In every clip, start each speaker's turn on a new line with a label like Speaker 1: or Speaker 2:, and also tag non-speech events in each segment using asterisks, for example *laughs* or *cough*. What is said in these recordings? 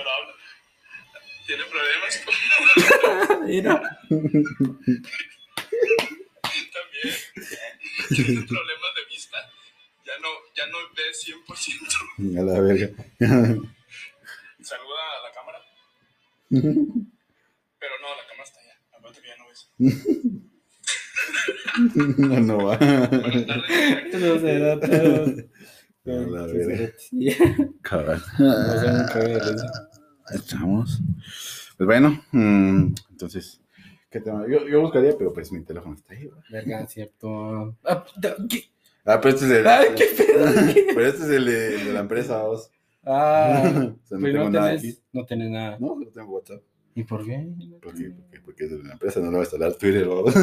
Speaker 1: pero habla. Tiene problemas. *laughs*
Speaker 2: Mira.
Speaker 1: También. Tiene problemas de vista. Ya no, ya no ve 100%.
Speaker 3: A la verga.
Speaker 1: Saluda a la cámara. Pero no, la cámara está allá. Acuérdate que ya no ves.
Speaker 3: No, no va.
Speaker 1: Buenas tardes.
Speaker 2: No se da todo.
Speaker 3: A la verga.
Speaker 2: Sí.
Speaker 3: Cabal.
Speaker 2: No eso.
Speaker 3: Estamos. Pues bueno, mm, entonces, ¿qué tema? Yo, yo buscaría, pero pues mi teléfono está ahí. ¿verdad?
Speaker 2: Verga, *laughs* cierto. Ah.
Speaker 3: Ah, pero este es el.
Speaker 2: Ay, qué pedo. *laughs*
Speaker 3: Pero este es el de, el de la empresa, vos.
Speaker 2: Ah, *laughs*
Speaker 3: O sea, no
Speaker 2: pero
Speaker 3: tengo
Speaker 2: no
Speaker 3: nada
Speaker 2: tenés,
Speaker 3: aquí.
Speaker 2: no tenés nada.
Speaker 3: No, no tengo WhatsApp.
Speaker 2: ¿Y por qué?
Speaker 3: ¿Por qué? Porque, porque es de la empresa, no le voy a instalar Twitter, vos.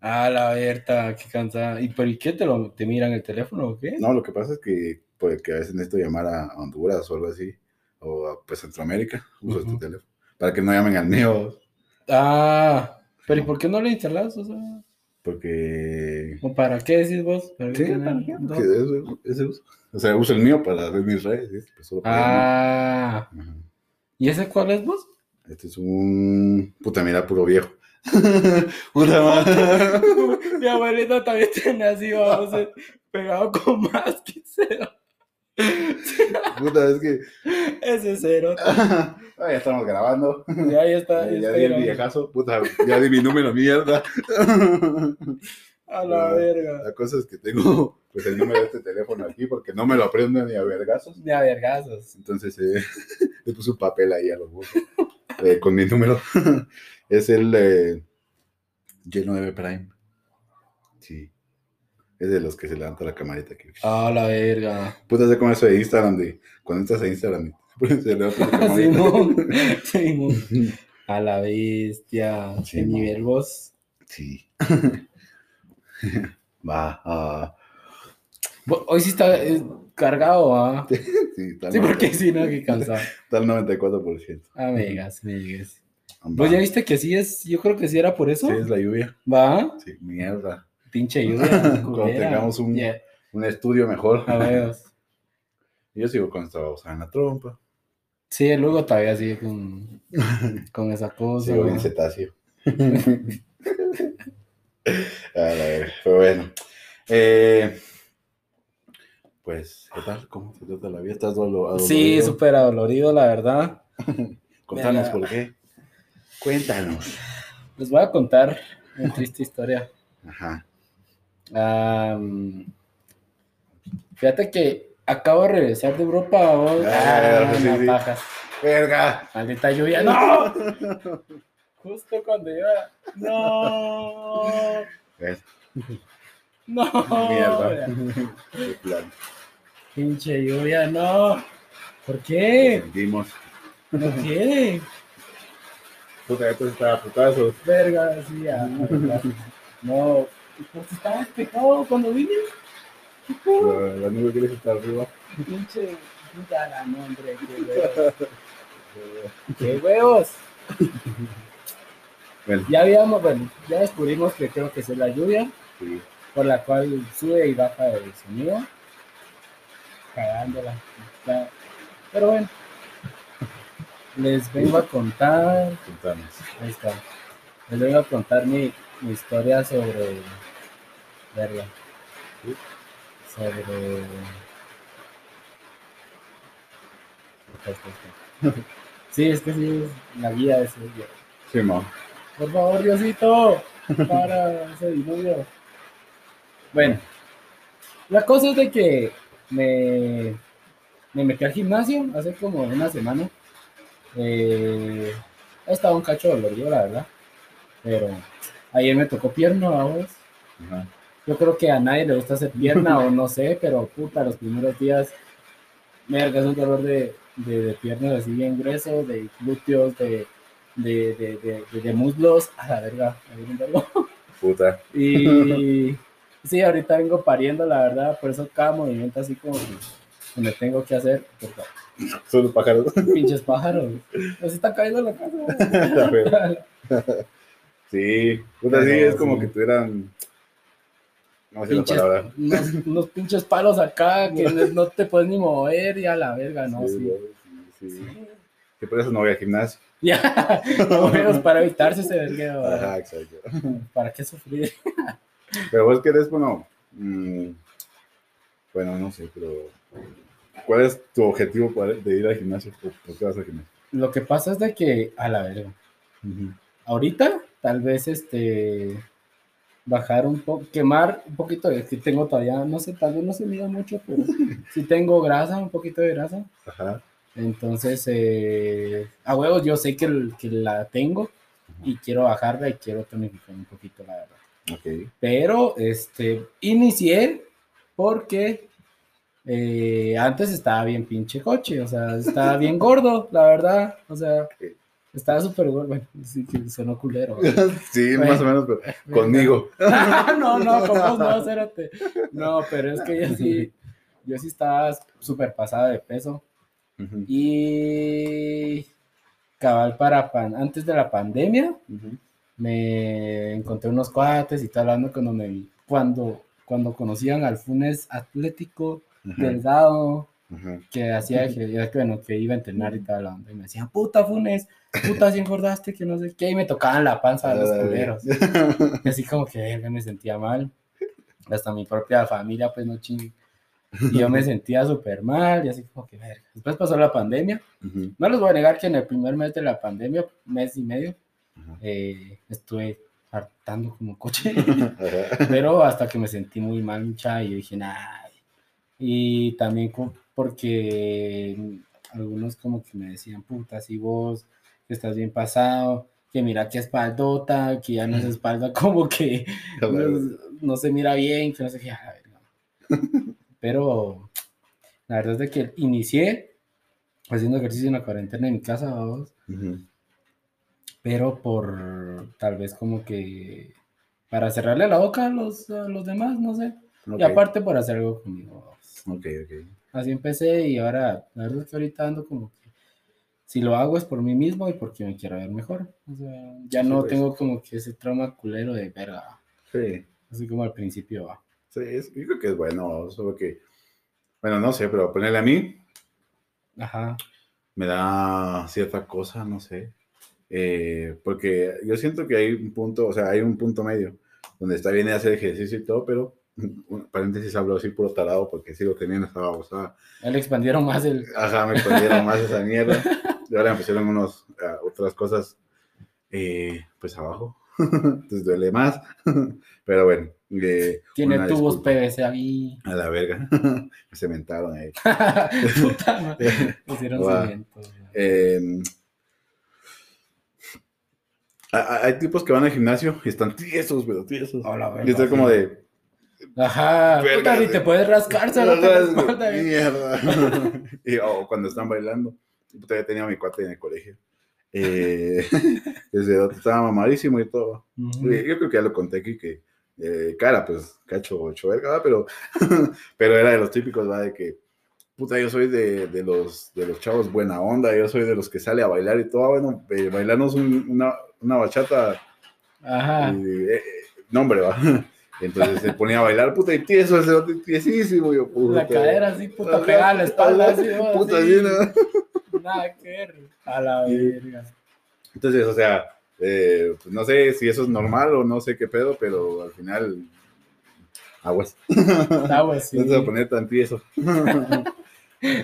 Speaker 2: Ah, la Berta, qué cansada. ¿Y por qué te lo te miran el teléfono o qué?
Speaker 3: No, lo que pasa es que, pues, que a veces necesito llamar a Honduras o algo así, o a pues, Centroamérica, uso
Speaker 2: Ujú.
Speaker 3: este teléfono, para que no llamen al mío,
Speaker 2: Ah, pero ¿y por qué no lo instalas? O sea,
Speaker 3: porque...
Speaker 2: ¿o para qué decís vos? ¿Para
Speaker 3: Sí,
Speaker 2: qué
Speaker 3: ese uso. O sea, uso el mío para ver mis redes, ¿sí? Pues, solo para
Speaker 2: Ah.
Speaker 3: Ajá.
Speaker 2: ¿y ese cuál es vos?
Speaker 3: Este es un... Puta, mira, puro viejo. *laughs* *laughs*
Speaker 2: Mi abuelita también tiene así, vamos, eh, pegado con más que cero. *laughs*
Speaker 3: Puta, es que...
Speaker 2: Ese cero. *laughs*
Speaker 3: Ah, ya estamos grabando.
Speaker 2: Ya, ya está.
Speaker 3: Ya,
Speaker 2: ya
Speaker 3: di el viejazo. Puta, ya di mi número, mierda. *laughs*
Speaker 2: A la verga.
Speaker 3: La cosa es que tengo pues el número de este teléfono aquí porque no me lo aprendo ni a vergazos.
Speaker 2: De a vergazos.
Speaker 3: Entonces eh, le puse un papel ahí a los huevos eh, con mi número. es el eh, G9 Prime. Sí. Es de los que se levanta la camarita aquí.
Speaker 2: A la verga.
Speaker 3: Puta, sé como eso de Instagram, de cuando entras a Instagram, pues, se levanta la *laughs* camarita. *laughs* *laughs*
Speaker 2: A la bestia. ¿Qué
Speaker 3: Simón.
Speaker 2: nivel vos?
Speaker 3: Sí. Va. ah,
Speaker 2: Bo- Hoy sí está eh, cargado, ¿ah?
Speaker 3: sí, tal
Speaker 2: Sí,
Speaker 3: no-
Speaker 2: porque sí, no, que cansado.
Speaker 3: Está al 94%.
Speaker 2: Amigas, amigas.
Speaker 3: Va.
Speaker 2: ¿Vos ya viste que sí es? Yo creo que sí era por eso.
Speaker 3: Sí, es la lluvia.
Speaker 2: ¿Va?
Speaker 3: Sí, mierda.
Speaker 2: Pinche lluvia. *laughs*
Speaker 3: Cuando tengamos un- Un estudio mejor.
Speaker 2: a ver. *laughs*
Speaker 3: Yo sigo con esta en la trompa.
Speaker 2: Sí, luego todavía sigue con, con esa cosa.
Speaker 3: Sigo bien
Speaker 2: ¿no?
Speaker 3: cetáceo. *laughs* A verga, Pero bueno. Eh, pues, ¿qué tal? ¿Cómo te trata la vida? ¿Estás dolo-
Speaker 2: Sí, súper adolorido, la verdad.
Speaker 3: Contanos por qué. Cuéntanos.
Speaker 2: Les voy a contar una triste historia.
Speaker 3: Ajá.
Speaker 2: Fíjate que acabo de regresar de Europa. oh,
Speaker 3: Ah,
Speaker 2: ah,
Speaker 3: sí, sí.
Speaker 2: pajas.
Speaker 3: ¡Verga!
Speaker 2: Maldita lluvia. ¡No! Justo cuando iba. ¡No! ¡No!
Speaker 3: Mierda. *laughs* De plan.
Speaker 2: Pinche lluvia, no. ¿Por qué?
Speaker 3: Sentimos.
Speaker 2: ¿Por qué?
Speaker 3: Puta, esto está a putazos.
Speaker 2: Verga, sí, ya. No. Pues estaba despejado cuando vine.
Speaker 3: La, la nube quiere estar arriba.
Speaker 2: Pinche. Ya la no, hombre, qué *laughs* huevos. ¡Qué huevos!
Speaker 3: Bueno,
Speaker 2: Ya habíamos, bueno, ya descubrimos que creo que es la lluvia,
Speaker 3: sí.
Speaker 2: por la cual sube y baja el sonido. Cagándola. Pero bueno. Les vengo a contar.
Speaker 3: Contanos.
Speaker 2: Ahí está. Les vengo a contar mi, mi historia sobre. Verga.
Speaker 3: Sí.
Speaker 2: Sobre. *laughs* Sí, es que sí, es la guía de ese día.
Speaker 3: Sí, mo.
Speaker 2: Por favor, Diosito, para ese diluvio. Bueno, la cosa es de que me, me metí al gimnasio hace como una semana. Eh, he estado un cacho dolorido, la verdad. Pero ayer me tocó pierna, vamos.
Speaker 3: Ajá.
Speaker 2: Yo creo que a nadie le gusta hacer pierna o no sé, pero puta, los primeros días me es un dolor de, de, de piernas así bien grueso, de glúteos, de, de, de, muslos. A la verga, dio un dolor.
Speaker 3: Puta. *laughs*
Speaker 2: Y sí, ahorita vengo pariendo, la verdad, por eso cada movimiento así como que me tengo que hacer.
Speaker 3: Son los pájaros.
Speaker 2: pinches pájaros. Nos está cayendo la casa. *laughs* *laughs*
Speaker 3: Sí, puta, sí,
Speaker 2: Pero
Speaker 3: es como
Speaker 2: sí.
Speaker 3: que tuvieran. No sé la palabra.
Speaker 2: unos, *laughs* unos pinches palos acá que no, te puedes ni mover y a la verga, no,
Speaker 3: Sí,
Speaker 2: sí.
Speaker 3: sí. sí. Que por eso no voy al gimnasio.
Speaker 2: Ya, *laughs* no, para evitarse ese vergueo.
Speaker 3: Ajá, exacto. *laughs*
Speaker 2: ¿Para qué sufrir?
Speaker 3: Pero vos querés, bueno, mm, bueno, no sé, pero ¿cuál es tu objetivo de ir al gimnasio? ¿Por por qué vas al gimnasio?
Speaker 2: Lo que pasa es de que, a la verga, ahorita tal vez este bajar un poco, quemar un poquito, es que tengo todavía, no sé, tal vez no se mira mucho, pero *laughs* sí tengo grasa, un poquito de grasa.
Speaker 3: Ajá.
Speaker 2: Entonces, eh, a huevos, yo sé que, el- que la tengo y quiero bajarla y quiero tonificar un poquito, la verdad.
Speaker 3: Ok.
Speaker 2: Pero, este, inicié porque eh, antes estaba bien pinche coche, o sea, estaba bien gordo, la verdad, o sea, estaba súper gordo, bueno, sí que sonó culero. *laughs*
Speaker 3: sí,
Speaker 2: Bueno.
Speaker 3: más o menos, pero conmigo. *laughs*
Speaker 2: no, no, con vos no, espérate. No, pero es que yo sí, yo sí estaba súper pasada de peso. Y cabal para pan, antes de la pandemia, me encontré unos cuates y tal hablando cuando me vi, cuando, cuando conocían al Funes atlético,
Speaker 3: ajá,
Speaker 2: delgado, que hacía que, bueno, que iba a entrenar y tal, y me decían, puta Funes, puta si engordaste, que no sé qué, y me tocaban la panza de los culeros. *laughs* Y así como que me sentía mal. Hasta mi propia familia, pues no ching. Y yo me *laughs* sentía súper mal y así como que verga. Después pasó la pandemia.
Speaker 3: Ujú,
Speaker 2: No les voy a negar que en el primer mes de la pandemia, mes y medio,
Speaker 3: ajá,
Speaker 2: eh, estuve hartando como coche. *laughs* Pero hasta que me sentí muy mal, mucha, y yo dije, nah. Y también co- porque algunos como que me decían, puta, si vos que estás bien pasado, que mira qué espaldota, que ya no es espalda *laughs* como que no, no se mira bien, que no sé qué. a la verga. *laughs* Pero la verdad es de que inicié haciendo ejercicio en la cuarentena en mi casa, vamos,
Speaker 3: Ujú,
Speaker 2: pero por tal vez como que para cerrarle la boca a los, a los demás, no sé. Y aparte por hacer algo conmigo.
Speaker 3: Ok, ok.
Speaker 2: Así empecé y ahora, la verdad es que ahorita ando como que si lo hago es por mí mismo y porque me quiero ver mejor. O sea, ya no
Speaker 3: pues.
Speaker 2: tengo como que ese trauma culero de verga,
Speaker 3: Sí,
Speaker 2: así como al principio. va.
Speaker 3: sí, es- yo creo que es bueno, solo que, bueno, no sé, pero ponerle a mí
Speaker 2: Ajá.
Speaker 3: me da cierta cosa, no sé, eh, porque yo siento que hay un punto, o sea, hay un punto medio, donde está bien hacer ejercicio y todo, pero, paréntesis, hablo así puro tarado, porque sigo teniendo esa babosada.
Speaker 2: Ya le expandieron más el...
Speaker 3: Ajá, me escondieron más esa *laughs* mierda. Y ahora me pusieron unos, ah, otras cosas, eh, pues abajo. *laughs* Entonces duele más. *laughs* Pero bueno. eh,
Speaker 2: Tiene tubos
Speaker 3: disculpa.
Speaker 2: PVC ahí.
Speaker 3: A la verga. me cementaron ahí.
Speaker 2: Puta. Pusieron.
Speaker 3: Eh, a- a- hay tipos que van al gimnasio y están tiesos, pero tiesos.
Speaker 2: La
Speaker 3: Y estoy como de.
Speaker 2: Ajá. Puta, ni te puedes rascarse la espalda. eh.
Speaker 3: Mierda. *laughs* y, o cuando están bailando. Puta, ya tenía a mi cuate en el colegio. Eh, *laughs* desde estaba mamadísimo y todo.
Speaker 2: Ujú.
Speaker 3: Eh, Yo creo que ya lo conté aquí que eh, cara, pues, cacho, ocho verga, pero, *laughs* pero era de los típicos, ¿va? De que, puta, yo soy de, de los, de los chavos buena onda, yo soy de los que sale a bailar y todo, ah, bueno, eh, bailarnos un- una, una bachata,
Speaker 2: Ajá.
Speaker 3: y, eh, eh, no, hombre, va. Entonces se ponía a bailar, puta, y tieso, ese otro tiesísimo, yo, puta.
Speaker 2: La cadera así, puta, pegada a la espalda. Así,
Speaker 3: puta,
Speaker 2: Así.
Speaker 3: ¿no?
Speaker 2: Nada que ver. A la verga.
Speaker 3: Entonces, o sea, eh, pues no sé si eso es normal o no sé qué pedo, pero al final, aguas.
Speaker 2: Agua, *laughs* sí.
Speaker 3: No te vas a poner tan tieso. *laughs*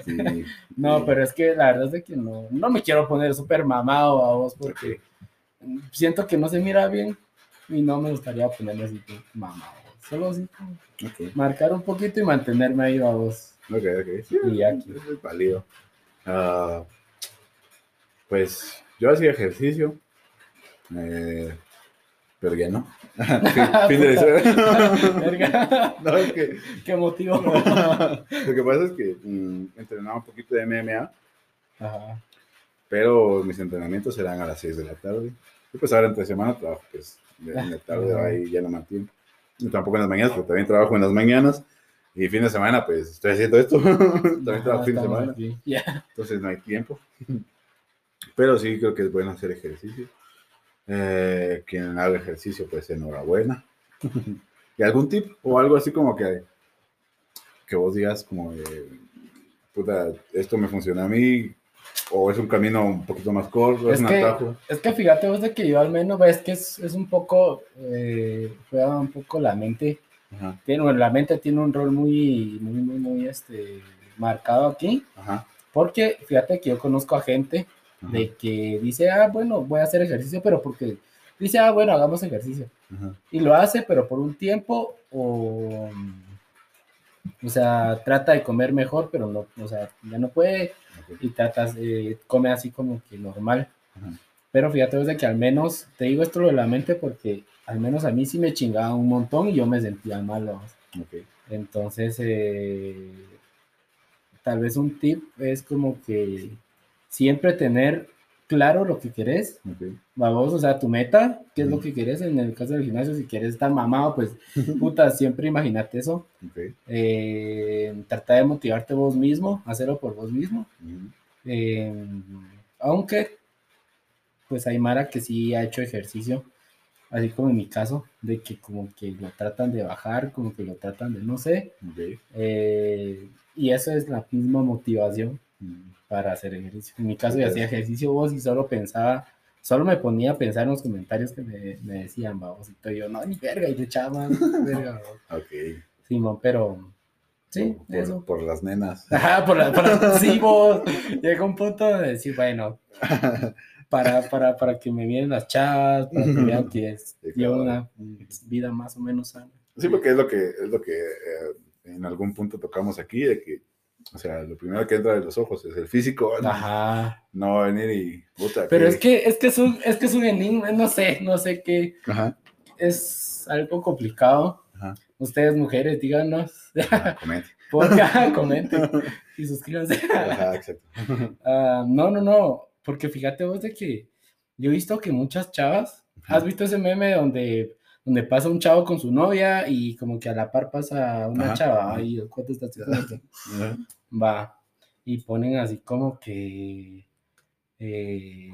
Speaker 3: Sí.
Speaker 2: No, pero es que la verdad es de que no, no me quiero poner súper mamado a vos porque siento que no se mira bien y no me gustaría ponerme así mamado. Solo así marcar un poquito y mantenerme ahí a vos.
Speaker 3: ok, ok. Sí,
Speaker 2: Y aquí.
Speaker 3: es válido. Ah, pues yo hacía ejercicio, eh, pero ya no. *laughs* *laughs* fin, de la historia.
Speaker 2: Verga, *laughs*
Speaker 3: no, es que
Speaker 2: Qué motivo.
Speaker 3: lo que pasa es que mm, entrenaba un poquito de MMA,
Speaker 2: Ajá.
Speaker 3: pero mis entrenamientos eran a las 6 de la tarde. Y pues ahora entre semana trabajo pues en la tarde, ahí ya no me tiempo. Y tampoco en las mañanas, pero también trabajo en las mañanas. Y fin de semana, pues estoy haciendo esto. *laughs* también trabajo fin de semana. Entonces no hay tiempo. Pero sí creo que es bueno hacer ejercicio. Eh, quien haga ejercicio, pues enhorabuena. ¿Y algún tip o algo así como que, que vos digas como de, puta, esto me funciona a mí, o es un camino un poquito más corto, es,
Speaker 2: Es
Speaker 3: un
Speaker 2: que,
Speaker 3: atajo.
Speaker 2: es que fíjate vos de que yo al menos ves que es, es un poco, eh, juega un poco la mente.
Speaker 3: Ajá,
Speaker 2: Tiene, bueno, la mente tiene un rol muy, muy, muy, muy este, marcado aquí.
Speaker 3: ajá,
Speaker 2: Porque fíjate que yo conozco a gente
Speaker 3: ajá,
Speaker 2: de que dice, ah, bueno, voy a hacer ejercicio, pero porque dice, ah, bueno, hagamos ejercicio. Y lo hace, pero por un tiempo, o, o sea, trata de comer mejor, pero no, o sea, ya no puede y tratas, eh, come así como que normal.
Speaker 3: ajá,
Speaker 2: Pero fíjate vos de que al menos, te digo esto lo de la mente porque al menos a mí sí me chingaba un montón y yo me sentía mal. ¿no?
Speaker 3: ok,
Speaker 2: Entonces, eh, tal vez un tip es como que siempre tener claro lo que querés,
Speaker 3: ok,
Speaker 2: vamos, o sea, tu meta, qué es lo que quieres en el caso del gimnasio, si quieres estar mamado, pues *laughs* puta, siempre imagínate eso,
Speaker 3: ok,
Speaker 2: eh, trata de motivarte vos mismo, hacerlo por vos mismo, eh, aunque pues hay Mara que sí ha hecho ejercicio, así como en mi caso, de que como que lo tratan de bajar, como que lo tratan de no sé, eh, y eso es la misma motivación para hacer ejercicio. En mi caso yo hacía ejercicio vos y solo pensaba, solo me ponía a pensar en los comentarios que me, me decían, vamos, y yo, no, ni verga, y le echaba *laughs* verga,
Speaker 3: ok.
Speaker 2: Simón, pero sí,
Speaker 3: por,
Speaker 2: eso.
Speaker 3: por las nenas. *laughs*
Speaker 2: Ajá, por la, por la- *laughs* sí, vos, llega un punto de decir, bueno, para, para, para que me miren las chavas, para que vean que es,
Speaker 3: Sí,
Speaker 2: llevo
Speaker 3: claro.
Speaker 2: una vida más o menos sana.
Speaker 3: Sí, porque es lo que, es lo que eh, en algún punto tocamos aquí, de que, o sea, lo primero que entra de los ojos es el físico, ¿no?
Speaker 2: Ajá.
Speaker 3: no va a venir y, puta,
Speaker 2: Pero
Speaker 3: que-
Speaker 2: es que, es que es un, es que es un enigma, no sé, no sé qué,
Speaker 3: Ajá,
Speaker 2: es algo complicado.
Speaker 3: Ajá.
Speaker 2: Ustedes mujeres, díganos,
Speaker 3: ajá, comente. *laughs*
Speaker 2: pongan, comenten y suscríbanse.
Speaker 3: Ajá, exacto. *laughs*
Speaker 2: Ah, no, no, no, porque fíjate vos de que yo he visto que muchas chavas,
Speaker 3: Ajá.
Speaker 2: ¿has visto ese meme donde, donde pasa un chavo con su novia y como que a la par pasa una
Speaker 3: Ajá,
Speaker 2: chava y ¿cuánto está Va, y ponen así como que eh,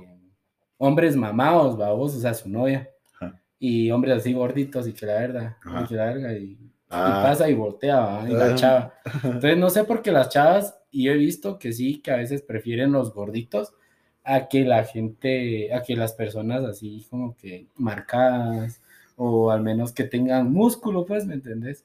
Speaker 2: hombres mamados, va vos, o sea, su novia,
Speaker 3: Ajá.
Speaker 2: y hombres así gorditos y que la verdad,
Speaker 3: Ajá.
Speaker 2: y que la verga, y, y
Speaker 3: Ah,
Speaker 2: pasa y voltea, ¿va? y la
Speaker 3: Ajá.
Speaker 2: chava. *laughs* Entonces no sé por qué las chavas, y yo he visto que sí, que a veces prefieren los gorditos a que la gente, a que las personas así como que marcadas, o al menos que tengan músculo, pues, ¿me entendés?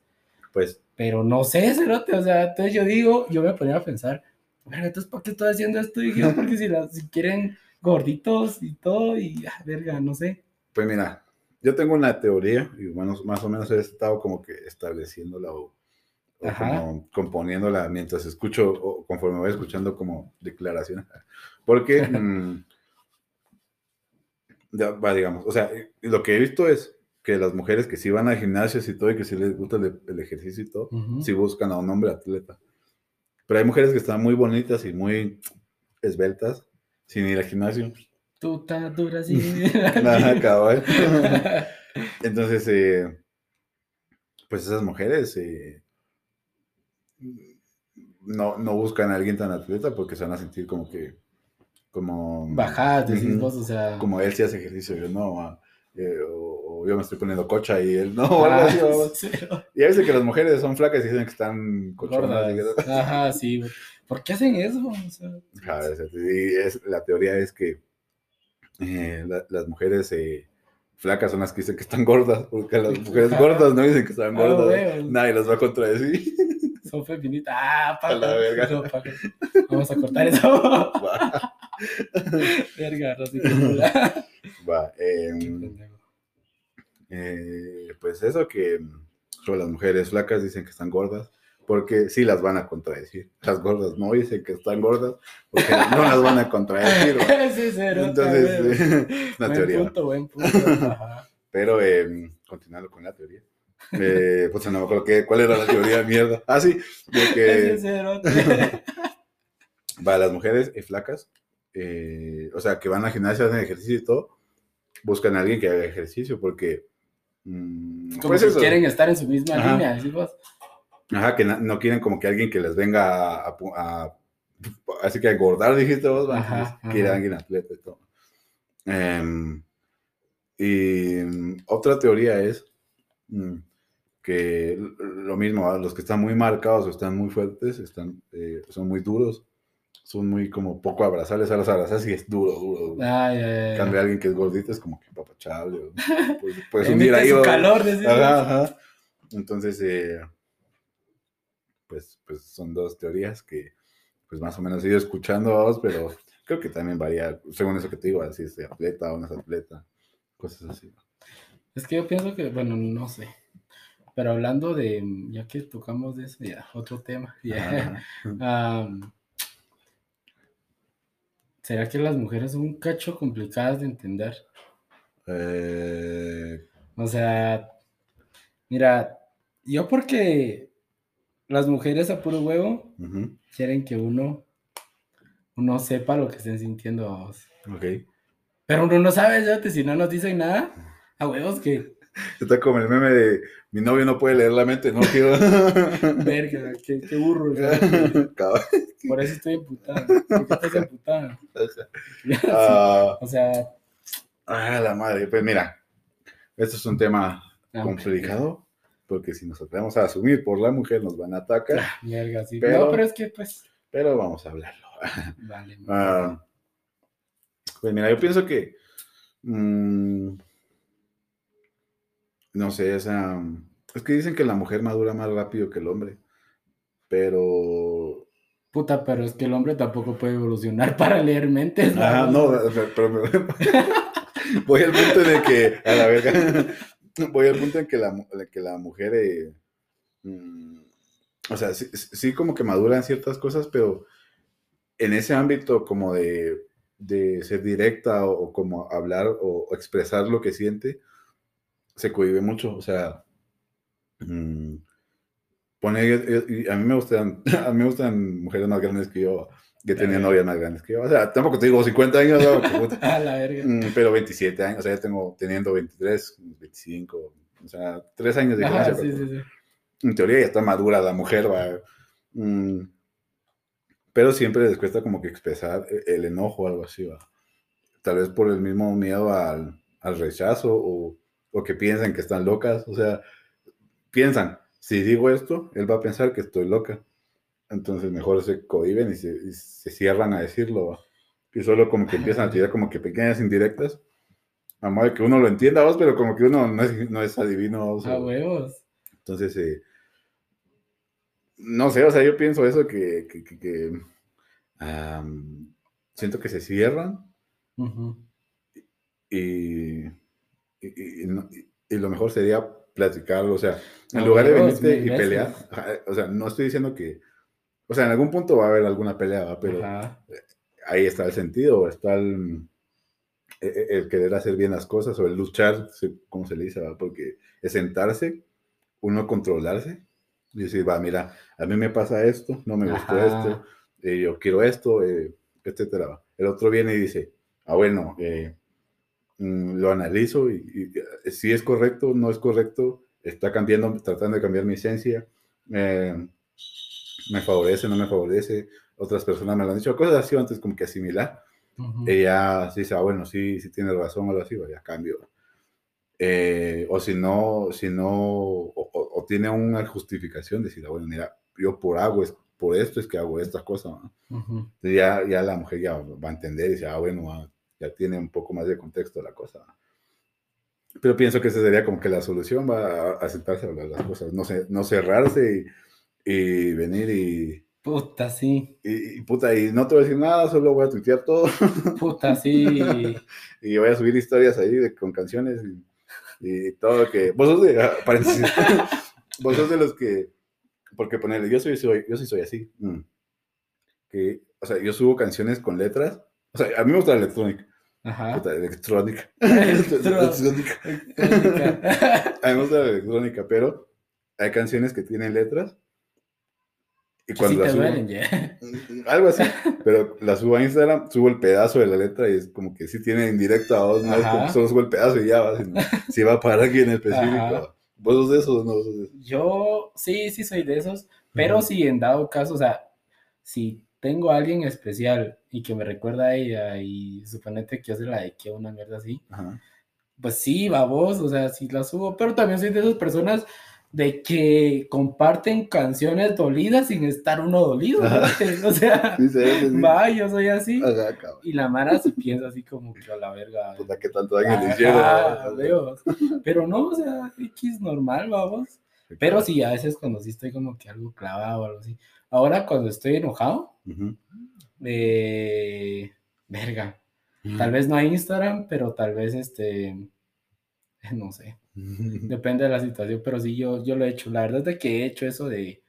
Speaker 3: pues,
Speaker 2: Pero no sé, cerote, o sea, entonces yo digo, yo me ponía a pensar, verga, entonces, ¿por qué estoy haciendo esto? Y "No, porque si, si quieren gorditos y todo, y ah, verga, no sé.
Speaker 3: pues mira, yo tengo una teoría, y bueno, más o menos he estado como que estableciéndola o, o como componiéndola mientras escucho, o conforme voy escuchando como declaraciones. *laughs* Porque, *laughs* mm, ya, va, digamos, o sea, lo que he visto es que las mujeres que sí van al gimnasio y todo, y que sí les gusta el, el ejercicio y todo, sí buscan a un hombre atleta. Pero hay mujeres que están muy bonitas y muy esbeltas sin ir al gimnasio.
Speaker 2: Tú estás dura así. *laughs*
Speaker 3: Ajá, cabal. *laughs* Entonces, eh, pues esas mujeres eh, no, no buscan a alguien tan atleta porque se van a sentir como que, como...
Speaker 2: Bajadas, decís
Speaker 3: Ujú.
Speaker 2: vos, o sea.
Speaker 3: Como él sí hace ejercicio, yo no, ah, eh, o, o yo me estoy poniendo cocha y él no. *laughs* algo
Speaker 2: ah,
Speaker 3: así, vamos. *laughs*
Speaker 2: cero,
Speaker 3: y a veces que las mujeres son flacas y dicen que están cochonas. y que-
Speaker 2: gordas. Ajá, sí, güey. ¿Por qué hacen eso? O sea,
Speaker 3: Ajá, es- la teoría es que eh, la- las mujeres eh, flacas son las que dicen que están gordas, porque las *laughs* mujeres gordas no dicen que están
Speaker 2: Ah,
Speaker 3: gordas. Nadie las va a contradecir.
Speaker 2: son feministas. Ah,
Speaker 3: A la verga.
Speaker 2: No. Vamos a cortar eso. Verga, Rosy,
Speaker 3: em, eh, pues eso que sobre las mujeres flacas dicen que están gordas, porque sí las van a contradecir. *laughs* Las gordas no dicen que están gordas, porque no las van a contradecir. va. *laughs*
Speaker 2: Sí, cero,
Speaker 3: Entonces,
Speaker 2: güey. *laughs*
Speaker 3: es una
Speaker 2: buen
Speaker 3: teoría.
Speaker 2: punto, buen punto. Ajá.
Speaker 3: Pero, eh, continuando con la teoría. Eh, pues no me acuerdo cuál era la teoría de mierda. Ah, sí, de que va, las mujeres eh, flacas, eh, o sea, que van al gimnasio, hacen ejercicio y todo, buscan a alguien que haga ejercicio porque. mm,
Speaker 2: Como
Speaker 3: pues
Speaker 2: si
Speaker 3: eso.
Speaker 2: quieren estar en su misma
Speaker 3: Ajá.
Speaker 2: línea, decís vos.
Speaker 3: Ajá, que no quieren como que alguien que les venga a. así que a engordar, dijiste vos,
Speaker 2: Ajá, ajá.
Speaker 3: quieren alguien atleta y todo. Em, y mm, otra teoría es mm, que lo mismo, los que están muy marcados o están muy fuertes, están, eh, son muy duros, son muy como poco abrazables a las abrazas y es duro, duro, duro.
Speaker 2: Ay, ay.
Speaker 3: Cambia alguien que es gordito es como que papachable. o- *laughs* Pues, puedes unir ahí.
Speaker 2: su
Speaker 3: o-
Speaker 2: calor.
Speaker 3: Ajá, ajá. Entonces, eh, pues, pues son dos teorías que pues más o menos he ido escuchando a vos, pero creo que también varía según eso que te digo, si es de atleta o no es atleta, cosas así.
Speaker 2: Es que yo pienso que, bueno, no sé. Pero hablando de, ya que tocamos de eso, ya, otro tema. ya.
Speaker 3: Ajá. *laughs*
Speaker 2: ¿Será que las mujeres son un cacho complicadas de entender?
Speaker 3: Eh,
Speaker 2: O sea, mira, yo porque las mujeres a puro huevo quieren que uno, uno sepa lo que estén sintiendo. vamos.
Speaker 3: ok.
Speaker 2: Pero uno no sabe, si no nos dicen nada, a huevos que,
Speaker 3: Está como el meme de mi novio no puede leer la mente, no quiero. *laughs*
Speaker 2: verga, qué, qué burro. *laughs* Por eso estoy emputada. ¿Por qué estás emputada? *laughs*
Speaker 3: Ah,
Speaker 2: O sea,
Speaker 3: ah, la madre. Pues mira, esto es un tema
Speaker 2: ah,
Speaker 3: complicado, porque si nos atrevemos a asumir por la mujer nos van a atacar,
Speaker 2: Verga, sí.
Speaker 3: Pero-
Speaker 2: No, pero es que pues.
Speaker 3: pero vamos a hablarlo.
Speaker 2: Vale.
Speaker 3: Ah, pues mira, yo pienso que, mm, no sé, esa, es que dicen que la mujer madura más rápido que el hombre, pero,
Speaker 2: Puta, pero es que el hombre tampoco puede evolucionar *laughs* para leer mentes.
Speaker 3: ah, no, pero me- *laughs* voy al punto el que, a la verga, *laughs* voy al punto en que la, que la mujer, eh, mm, o sea, sí, sí como que madura en ciertas cosas, pero en ese ámbito como de, de ser directa o, o como hablar o, o expresar lo que siente, se cohibe mucho. O sea, mm, pone, eh, y a mí me gustan, *laughs* a mí me gustan mujeres más grandes que yo, que tenían novias más grandes que yo. O sea, tampoco te digo 50 años, *laughs*
Speaker 2: la verga.
Speaker 3: Mm, pero 27 años, o sea, ya tengo teniendo 23, 25, o sea, 3 años de diferencia.
Speaker 2: sí,
Speaker 3: pero-
Speaker 2: sí, sí.
Speaker 3: en teoría ya está madura la mujer, va. Mm, pero siempre les cuesta como que expresar e- el enojo o algo así, va. Tal vez por el mismo miedo al, al rechazo o, o que piensan que están locas, o sea, piensan, si digo esto, él va a pensar que estoy loca. Entonces mejor se cohiben y se, y se cierran a decirlo. Y solo como que empiezan a tirar como que pequeñas indirectas. A modo de que uno lo entienda, vos, pero como que uno no es, no es adivino. o sea,
Speaker 2: A huevos.
Speaker 3: entonces, eh, no sé, o sea, yo pienso eso que, que- que- que, am, siento que se cierran y, y- y y- lo mejor sería platicarlo, o sea, en lugar de venirte y pelear, o sea, no estoy diciendo que, o sea, en algún punto va a haber alguna pelea, ¿va? pero
Speaker 2: Ajá.
Speaker 3: ahí está el sentido, está el, e- e- el querer hacer bien las cosas o el luchar, como se le dice, ¿va? porque es sentarse, uno controlarse y decir, va, mira, a mí me pasa esto, no me gustó
Speaker 2: Ajá.
Speaker 3: esto, eh, yo quiero esto, eh, etcétera. El otro viene y dice, ah, bueno, eh, lo analizo y, y, eh, si es correcto, no es correcto, está cambiando, tratando de cambiar mi esencia, eh, me favorece, no me favorece, otras personas me lo han dicho, cosas así antes como que asimilar.
Speaker 2: Ujú.
Speaker 3: Ella sí dice, ah, bueno, sí, sí tiene razón o algo así, vaya, cambio. Eh, o si no, si no, o, o- o tiene una justificación, decir, ah, bueno, mira, yo por hago es, por esto es que hago esta cosa. ¿no?
Speaker 2: Ujú.
Speaker 3: Entonces ya, ya la mujer ya va a entender y dice, ah, bueno, ah, ya tiene un poco más de contexto la cosa. Pero pienso que esa sería como que la solución va a, sentarse a hablar las cosas, no, se, no cerrarse y, y venir y,
Speaker 2: Puta, sí.
Speaker 3: y, y, puta, y no te voy a decir nada, solo voy a tuitear todo. *laughs*
Speaker 2: Puta, sí.
Speaker 3: y voy a subir historias ahí de- con canciones y, y todo lo que. Vos sos de. ah, paréntesis. *laughs* vos sos de los que. Porque ponerle, yo soy, soy, yo sí soy así. mm, Que, o sea, yo subo canciones con letras. O sea, a mí me gusta la electrónica.
Speaker 2: Ajá.
Speaker 3: puta, *laughs* electrónica. Electrónica.
Speaker 2: Electrónica.
Speaker 3: A mí me gusta la electrónica, pero hay canciones que tienen letras. Y
Speaker 2: Que
Speaker 3: cuando
Speaker 2: sí
Speaker 3: las subo.
Speaker 2: ya.
Speaker 3: Mm, Algo así, pero la subo a Instagram, subo el pedazo de la letra y es como que sí tiene indirecta a vos, no es como solo subo el pedazo y ya va, sino si va para alguien específico.
Speaker 2: Ajá.
Speaker 3: ¿Vos sos de esos o no sos de esos?
Speaker 2: Yo sí, sí soy de esos, pero
Speaker 3: Ujú.
Speaker 2: si en dado caso, o sea, si tengo a alguien especial y que me recuerda a ella y suponete que hace la de que una mierda así,
Speaker 3: Ajá.
Speaker 2: pues sí, babos, o sea, sí la subo, pero también soy de esas personas de que comparten canciones dolidas sin estar uno dolido. ¿no? O sea, *laughs*
Speaker 3: Sí, sí, sí, sí.
Speaker 2: va, yo soy así. Y la Mara se piensa así como que a la verga.
Speaker 3: Puta, ¿qué tanto daño le
Speaker 2: Ajá,
Speaker 3: hicieron?
Speaker 2: veo. Pero no, o sea, X normal, vamos. Pero sí, a veces cuando sí estoy como que algo clavado o algo así. Ahora cuando estoy enojado,
Speaker 3: Ujú.
Speaker 2: eh, verga. Tal vez no hay Instagram, pero tal vez este, *laughs* no sé, *laughs* depende de la situación, pero sí yo, yo lo he hecho. La verdad es de que he hecho eso de,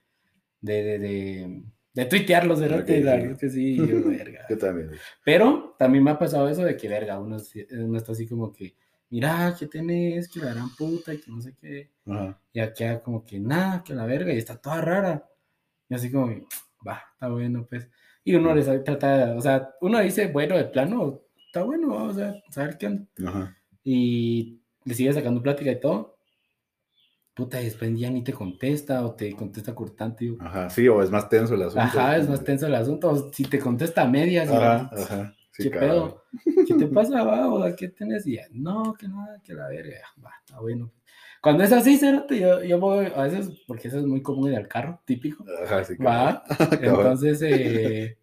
Speaker 2: de, de, de, de tuitearlos, ¿verdad?
Speaker 3: Ok,
Speaker 2: Que la verdad es que sí, yo, *laughs* verga.
Speaker 3: Yo también.
Speaker 2: Pero también me ha pasado eso de que, verga, uno, uno está así como que, mira, ¿qué tenés? Que la gran puta y que no sé qué.
Speaker 3: Ajá.
Speaker 2: Y aquí como que, nada, que la verga, y está toda rara. Y así como, que, va, está bueno, pues. Y uno les trata, o sea, uno dice, bueno, de plano, está bueno, vamos a saber qué onda.
Speaker 3: Ajá.
Speaker 2: Y le sigue sacando plática y todo. Puta, y después ya ni te contesta o te contesta cortante. digo,
Speaker 3: Ajá. Sí, o es más tenso el asunto.
Speaker 2: Ajá, es más tenso el asunto. o Si te contesta a medias,
Speaker 3: Ajá, ajá. Sí,
Speaker 2: ¿qué
Speaker 3: cabrón.
Speaker 2: pedo? ¿Qué te pasa, va? O sea, ¿qué tenés? Y ya, no, que nada, que la verga. Va, está bueno. Cuando es así, cerote, yo, yo voy a veces, porque eso es muy común en el carro, típico.
Speaker 3: Ajá, sí,
Speaker 2: Va, *laughs*
Speaker 3: cabrón.
Speaker 2: entonces eh,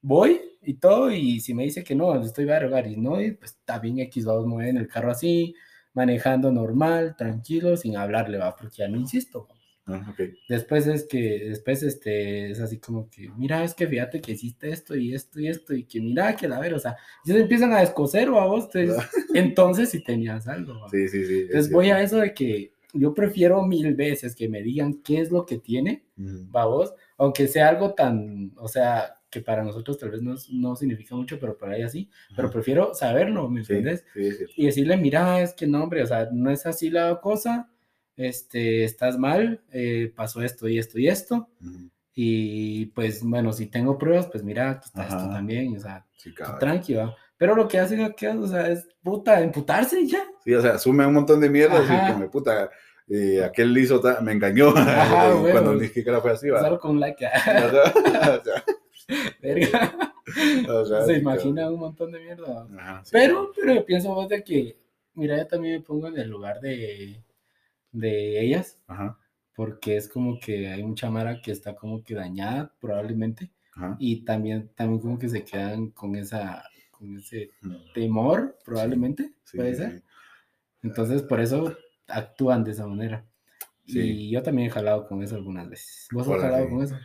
Speaker 2: voy y todo, y si me dice que no, estoy verga, y no, y pues está bien X, vamos a en el carro así, manejando normal, tranquilo, sin hablarle, va, porque ya no insisto.
Speaker 3: Ah, ok.
Speaker 2: Después es que, después este, es así como que, mira, es que fíjate que hiciste esto y esto y esto, y que mira, que la ver, o sea, se empiezan a descoser o a vos, *laughs* entonces, entonces si tenías algo. ¿va?
Speaker 3: Sí, sí, sí. es
Speaker 2: Entonces voy a
Speaker 3: cierto.
Speaker 2: eso de que yo prefiero mil veces que me digan qué es lo que tiene,
Speaker 3: Ujú.
Speaker 2: va vos, aunque sea algo tan, o sea, que para nosotros tal vez no, no significa mucho, pero para ella sí, pero prefiero saberlo, ¿me
Speaker 3: Sí,
Speaker 2: entiendes?
Speaker 3: sí, es cierto.
Speaker 2: y decirle, mira, es que no, hombre, o sea, no es así la cosa, este, estás mal, eh, pasó esto y esto y esto,
Speaker 3: Ujú.
Speaker 2: y pues bueno, si tengo pruebas, pues mira, aquí está esto
Speaker 3: Ajá.
Speaker 2: también, o sea,
Speaker 3: Sí,
Speaker 2: tú
Speaker 3: cabrón.
Speaker 2: tranqui, va. Pero lo que hacen aquí, o sea, es puta, emputarse ya.
Speaker 3: Sí, o sea, asume un montón de mierda
Speaker 2: Ajá.
Speaker 3: y como, puta, eh, aquel ta- me engañó *laughs*
Speaker 2: Ajá,
Speaker 3: y cuando
Speaker 2: huevos.
Speaker 3: ni siquiera fue así, va.
Speaker 2: Solo con like, *laughs*
Speaker 3: Ajá. *laughs* O sea,
Speaker 2: verga. Se imagina un montón de mierda.
Speaker 3: Ajá, sí,
Speaker 2: Pero, pero yo pienso vos de que, mira, yo también me pongo en el lugar de, de ellas.
Speaker 3: Ajá,
Speaker 2: porque es como que hay mucha mara que está como que dañada probablemente
Speaker 3: ajá.
Speaker 2: y también también como que se quedan con esa con ese
Speaker 3: Ujú.
Speaker 2: temor probablemente
Speaker 3: Sí,
Speaker 2: puede
Speaker 3: sí,
Speaker 2: ser
Speaker 3: sí.
Speaker 2: entonces por eso actúan de esa manera
Speaker 3: Sí.
Speaker 2: y yo también he jalado con eso algunas veces vos has
Speaker 3: Órale.
Speaker 2: jalado con eso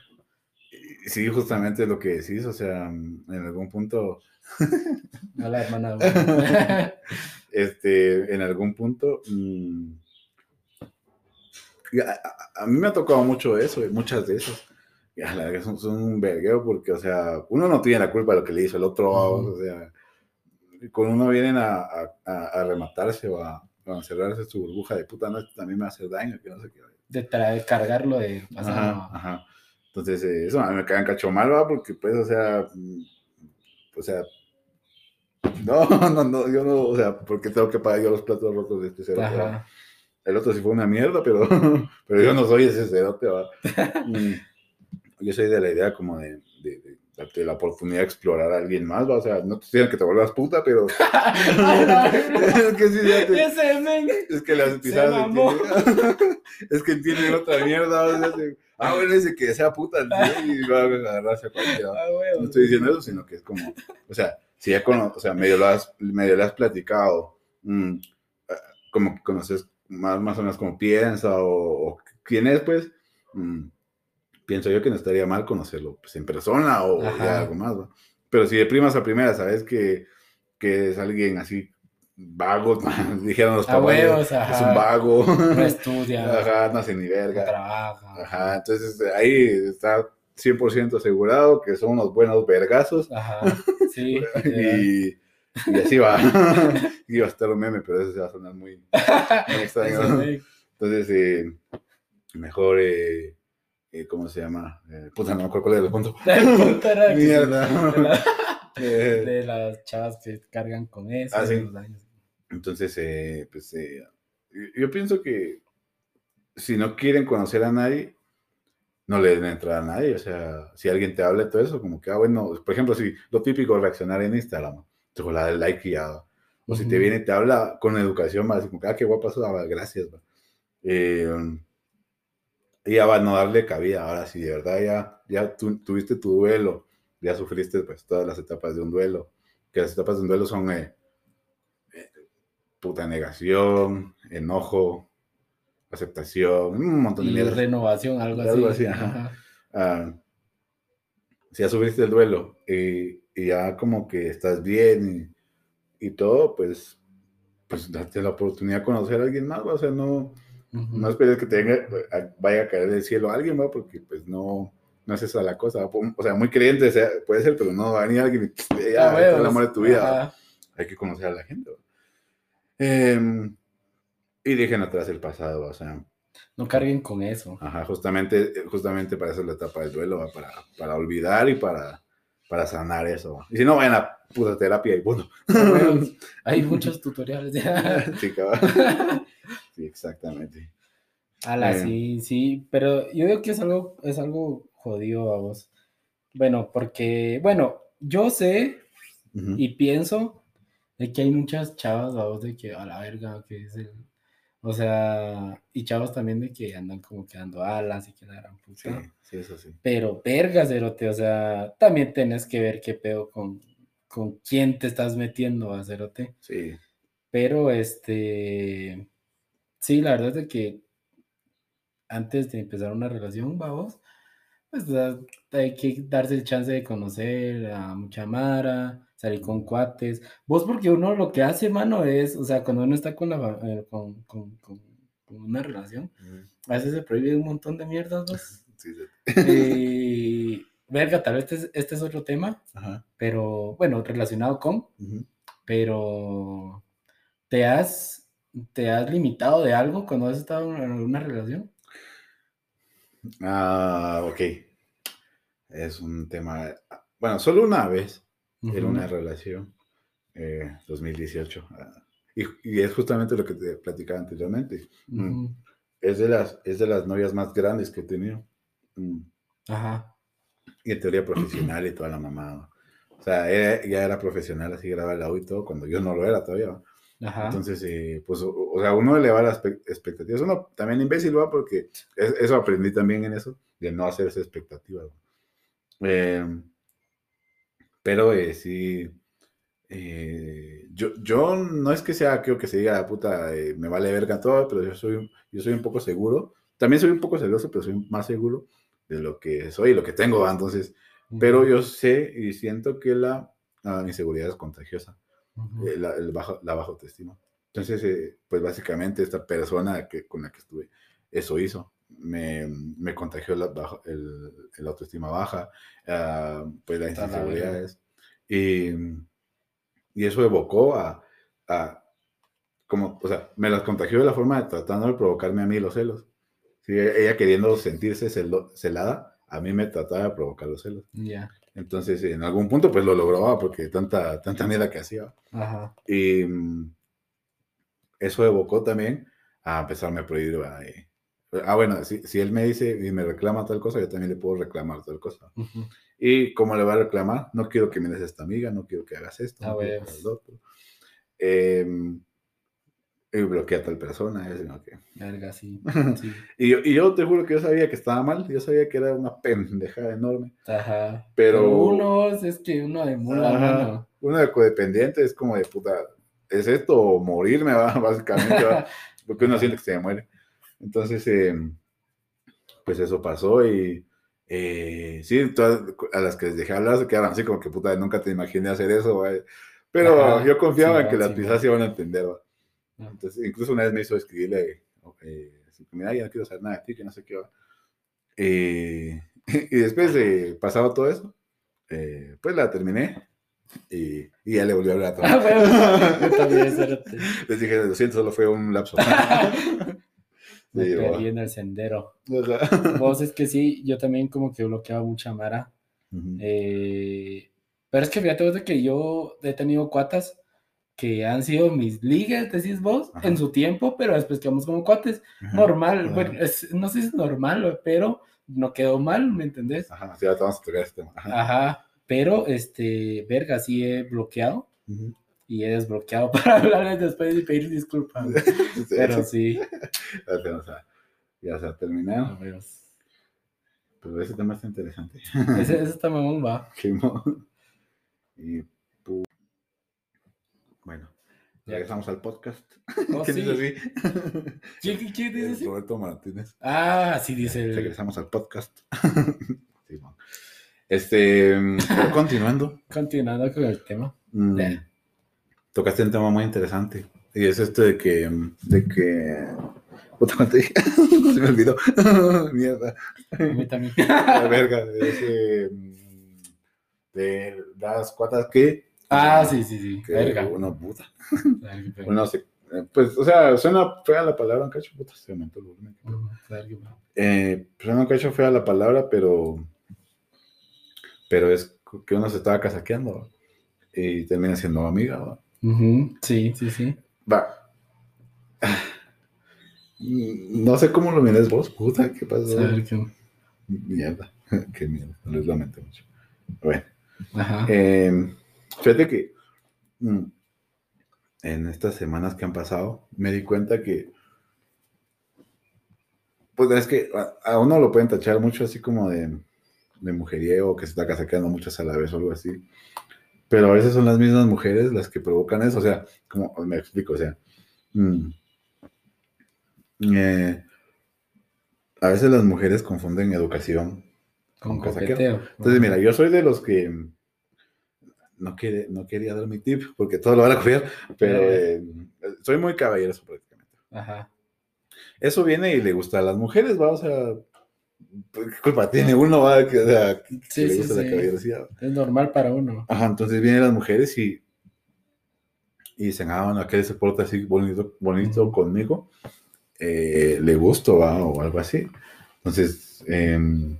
Speaker 3: Sí, justamente lo que decís, o sea, en algún punto, *laughs*
Speaker 2: a la hermana *laughs* *laughs*
Speaker 3: este, en algún punto, mm, a, a- mí me ha tocado mucho eso, y muchas de esas. Y a la verga son, son un vergueo porque, o sea, uno no tiene la culpa de lo que le hizo el otro, o sea, con uno vienen a, a, rematarse o a, encerrarse en su burbuja de puta, no, también me va a hacer daño, que no sé qué.
Speaker 2: de cargarlo de
Speaker 3: Ajá, ajá. Entonces, eh, eso a mí me cagan cacho mal, va, porque pues, o sea, mm, o sea, *laughs* no, no, no, yo no, o sea, porque tengo que pagar yo los platos rotos de este?
Speaker 2: Ajá.
Speaker 3: El otro sí fue una mierda, pero, *laughs* pero yo no soy ese cerote, va. *laughs* Yo soy de la idea como de, de, de darte la oportunidad de explorar a alguien más, va, o sea, no te diciendo que te vuelvas puta, pero *laughs* es que sí, ya te-
Speaker 2: ese men
Speaker 3: es que las pisadas es que entienden otra mierda. o sea, se- ah, bueno, dice que sea puta ¿sí? y va a agarrarse a cualquiera.
Speaker 2: Ah.
Speaker 3: No estoy diciendo eso, sino que es como, o sea, si ya cono, o sea, medio lo has, medio le has platicado, mm, ah, como que conoces más, más o menos cómo piensa o, o quién es, pues, mm, pienso yo que no estaría mal conocerlo pues, en persona o ya algo más, ¿va? Pero si de primas a primeras sabes que, que es alguien así vago, *laughs* dijeron los papás, es un vago,
Speaker 2: no *laughs* estudia
Speaker 3: ajá, no hace ni
Speaker 2: no
Speaker 3: verga.
Speaker 2: trabaja
Speaker 3: Ajá, entonces ahí está 100% asegurado que son unos buenos vergazos
Speaker 2: Ajá, *laughs* sí.
Speaker 3: y, y así va. Iba a estar un meme, pero eso se va a sonar muy, muy *laughs* extraño. Entonces, eh, mejor, eh, eh, ¿cómo se llama? Eh, puta, no me acuerdo cuál era el punto. *laughs*
Speaker 2: El punto era *laughs*
Speaker 3: Mierda.
Speaker 2: De, la-
Speaker 3: Eh,
Speaker 2: de las chavas que cargan con eso.
Speaker 3: Ah, sí. Entonces, eh, pues yo- pienso que si no quieren conocer a nadie, no le den entrada a nadie. O sea, si alguien te habla de todo eso, como que, ah, bueno, por ejemplo, si lo típico reaccionar en Instagram, te la del like y ya. O si te viene y te habla con educación, más como que, ah, qué guapo eso, ah, gracias. Eh, Y ya va a no darle cabida. Ahora sí, de verdad, ya, ya tu- tuviste tu duelo, ya sufriste pues todas las etapas de un duelo. Que las etapas de un duelo son eh, eh, puta negación, enojo, aceptación, un montón de
Speaker 2: Y
Speaker 3: mierda.
Speaker 2: renovación, algo así.
Speaker 3: Algo así, ajá. Ah, si ya sufriste el duelo y, y ya como que estás bien y, y todo, pues, pues date la oportunidad de conocer a alguien más, ¿va? o sea, no,
Speaker 2: Ujú.
Speaker 3: no esperes que te venga- vaya a caer del cielo alguien, ¿va? porque pues no, no es esa la cosa, ¿va? o sea, muy creyente sea- puede ser, pero no va a venir alguien y *tsk* ya,
Speaker 2: Ah,
Speaker 3: es el amor de tu vida, hay que conocer a la gente. Em, y dejen atrás el pasado, o sea,
Speaker 2: No carguen con eso.
Speaker 3: Ajá, justamente, justamente para eso es la etapa del duelo, ¿va? para, para olvidar y para, para sanar eso. Y si no, vayan a puta terapia y bueno. *laughs*
Speaker 2: Hay muchos tutoriales. *laughs*
Speaker 3: sí, cabal. *laughs* Sí, exactamente.
Speaker 2: Ala,
Speaker 3: Eh.
Speaker 2: sí, sí, pero yo digo que es algo, es algo jodido a vos. Bueno, porque, bueno, yo sé y pienso de que hay muchas chavas a vos de que a la verga, que es el, o sea, y chavos también de que andan como quedando alas y que la gran puta.
Speaker 3: Sí, sí, eso sí.
Speaker 2: Pero verga, cerote, o sea, también tenés que ver qué pedo con, con quién te estás metiendo, a cerote.
Speaker 3: Sí,
Speaker 2: Pero este, sí, la verdad es de que antes de empezar una relación, vamos, pues hay que darse el chance de conocer a mucha mara, salir con cuates. Vos porque uno lo que hace, mano, es, o sea, cuando uno está con, la, eh, con, con- con- con una relación, a veces se prohíbe un montón de mierdas, vos. *laughs*
Speaker 3: sí, sí.
Speaker 2: Y, *laughs* verga, tal vez este es, este es otro tema,
Speaker 3: Ajá.
Speaker 2: pero bueno, relacionado con, pero ¿te has, te has limitado de algo cuando has estado en una relación?
Speaker 3: Ah, ok. Es un tema. Bueno, solo una vez en una relación, eh, 2018. ah, y, y es justamente lo que te platicaba anteriormente. Mm. Es de las, es de las novias más grandes que he tenido. Mm.
Speaker 2: Ajá.
Speaker 3: Y en teoría profesional y toda la mamada. O sea, era- ya era profesional, así grababa la U y todo, cuando yo no lo era todavía.
Speaker 2: Ajá.
Speaker 3: Entonces, eh, pues, o, o sea, uno eleva las expectativas. Uno también imbécil va porque es- eso aprendí también en eso, de no hacerse expectativas. ¿va? Eh, pero eh, sí, eh, yo, yo no es que sea, creo que se diga, puta, eh, me vale verga todo, pero yo soy, yo soy un poco seguro. También soy un poco celoso, pero soy más seguro de lo que soy y lo que tengo. Entonces, pero yo sé y siento que la, la inseguridad es contagiosa
Speaker 2: Ujú.
Speaker 3: eh, la, el bajo, la baja autoestima. Entonces, eh, pues básicamente esta persona que, con la que estuve, eso hizo. Me, me contagió la, bajo- el, el autoestima baja, ah, pues las
Speaker 2: Está la
Speaker 3: inseguridades. Y, y eso evocó a, a, como, o sea, me las contagió de la forma de tratando de provocarme a mí los celos. Sí, ella queriendo sentirse celo- celada, a mí me trataba de provocar los celos.
Speaker 2: Ya.
Speaker 3: Entonces, en algún punto, pues lo logró, ¿va? porque tanta, tanta mierda que hacía.
Speaker 2: Ajá.
Speaker 3: Y mm, eso evocó también a empezarme a prohibir. Y- ah, bueno, si, si él me dice y me reclama tal cosa, yo también le puedo reclamar tal cosa.
Speaker 2: Ujú.
Speaker 3: ¿Y cómo le va a reclamar? No quiero que me des esta amiga, no quiero que hagas esto,
Speaker 2: Ah,
Speaker 3: no quiero que hagas lo otro. Em, y bloquea a tal persona. es como que-
Speaker 2: Verga, sí. *laughs* sí.
Speaker 3: Y, yo, y yo te juro que yo sabía que estaba mal, yo sabía que era una pendejada enorme.
Speaker 2: Ajá.
Speaker 3: Pero-
Speaker 2: uno es que uno de mula, mano.
Speaker 3: Uno de codependiente es como de puta, ¿es esto o morirme, va? *laughs* básicamente? va? *laughs* Porque uno siente que se muere. Entonces, eh, pues eso pasó y eh, sí, todas a las que les dejé hablar se quedaron así como que puta, nunca te imaginé hacer eso. Pero
Speaker 2: Ajá,
Speaker 3: yo confiaba en
Speaker 2: Simón,
Speaker 3: que las
Speaker 2: Simón.
Speaker 3: pisadas se iban a entender, va. Entonces, incluso una vez me hizo escribirle, eh, así, mira, ya no quiero saber nada de ti, que no sé qué va. Eh, *laughs* y después de pasado todo eso, eh, pues la terminé y, y ya le volvió a hablar a todos.
Speaker 2: Ah, bueno. *laughs* Yo también.
Speaker 3: Les dije, lo siento, solo fue un lapso. *laughs*
Speaker 2: Me
Speaker 3: Sí,
Speaker 2: perdí en el sendero.
Speaker 3: O sea,
Speaker 2: Vos es que sí, yo también como que bloqueaba mucha mara.
Speaker 3: ujú.
Speaker 2: Eh, pero es que fíjate vos de que yo he tenido cuatas que han sido mis ligas, decís vos,
Speaker 3: Ajá.
Speaker 2: en su tiempo, pero después quedamos como cuates.
Speaker 3: Ajá.
Speaker 2: Normal, bueno, es- no sé si es normal, pero no quedó mal, ¿me entendés?
Speaker 3: Ajá, sí, ahorita vamos a tocar este tema. Ajá.
Speaker 2: Ajá, pero este, verga, sí he bloqueado y he desbloqueado *laughs* para hablarles después y pedir disculpas. *laughs*
Speaker 3: Sí,
Speaker 2: Pero sí,
Speaker 3: o sea, ya se ha terminado. Pero ese tema está interesante.
Speaker 2: Ese, ese *laughs* está mamón, va.
Speaker 3: Qué y
Speaker 2: Ya.
Speaker 3: regresamos al podcast.
Speaker 2: Oh, *laughs*
Speaker 3: ¿Quién
Speaker 2: sí.
Speaker 3: dice así?
Speaker 2: ¿Quién, quién- quién dice
Speaker 3: Eh,
Speaker 2: así?
Speaker 3: Roberto Martínez.
Speaker 2: Ah, sí, dice el.
Speaker 3: Regresamos al podcast. *laughs* Sí, bueno. Este, pero *laughs* continuando,
Speaker 2: Continuando con el tema.
Speaker 3: mm, tocaste un tema muy interesante. Y es este de que, de que. Se me olvidó. Mierda.
Speaker 2: A mí también.
Speaker 3: La verga. De ese, mm, de las cuatas que.
Speaker 2: Ah, sí, sí, sí.
Speaker 3: que
Speaker 2: Verga.
Speaker 3: Una puta. Uno se- eh, pues, o sea, suena fea la palabra, un cacho, puta, se aumentó el volumen. Eh, suena un cacho fea la palabra, pero, pero es que uno se estaba casaqueando ¿va? y termina siendo amiga. ¿va?
Speaker 2: Ujú, Sí, sí, sí.
Speaker 3: Va. No sé cómo lo miras vos, puta, ¿qué pasó?
Speaker 2: Verga.
Speaker 3: Mierda, *laughs* qué mierda, les lamento mucho. Bueno,
Speaker 2: Ajá.
Speaker 3: eh, fíjate que mm, en estas semanas que han pasado me di cuenta que, pues es que a, a uno lo pueden tachar mucho así como de, de mujeriego, que se está casaqueando muchas a la vez o algo así. Pero a veces son las mismas mujeres las que provocan eso, o sea, como me explico, o sea, mm, eh, a veces las mujeres confunden educación
Speaker 2: Con coqueteo.
Speaker 3: entonces, mira, yo soy de los que no, quiere, no quería dar mi tip porque todo lo van a copiar, pero eh, soy muy caballeroso prácticamente.
Speaker 2: Ajá.
Speaker 3: Eso viene y le gusta a las mujeres, va, o sea, ¿qué culpa tiene uno, va, que, o sea, que
Speaker 2: Sí,
Speaker 3: le
Speaker 2: sí,
Speaker 3: gusta la
Speaker 2: sí.
Speaker 3: caballerosidad?
Speaker 2: Es normal para uno.
Speaker 3: Ajá, entonces vienen las mujeres y, y dicen, ah, bueno, aquel se porta así bonito, bonito conmigo, eh, le gusto, va, o algo así. Entonces, mm,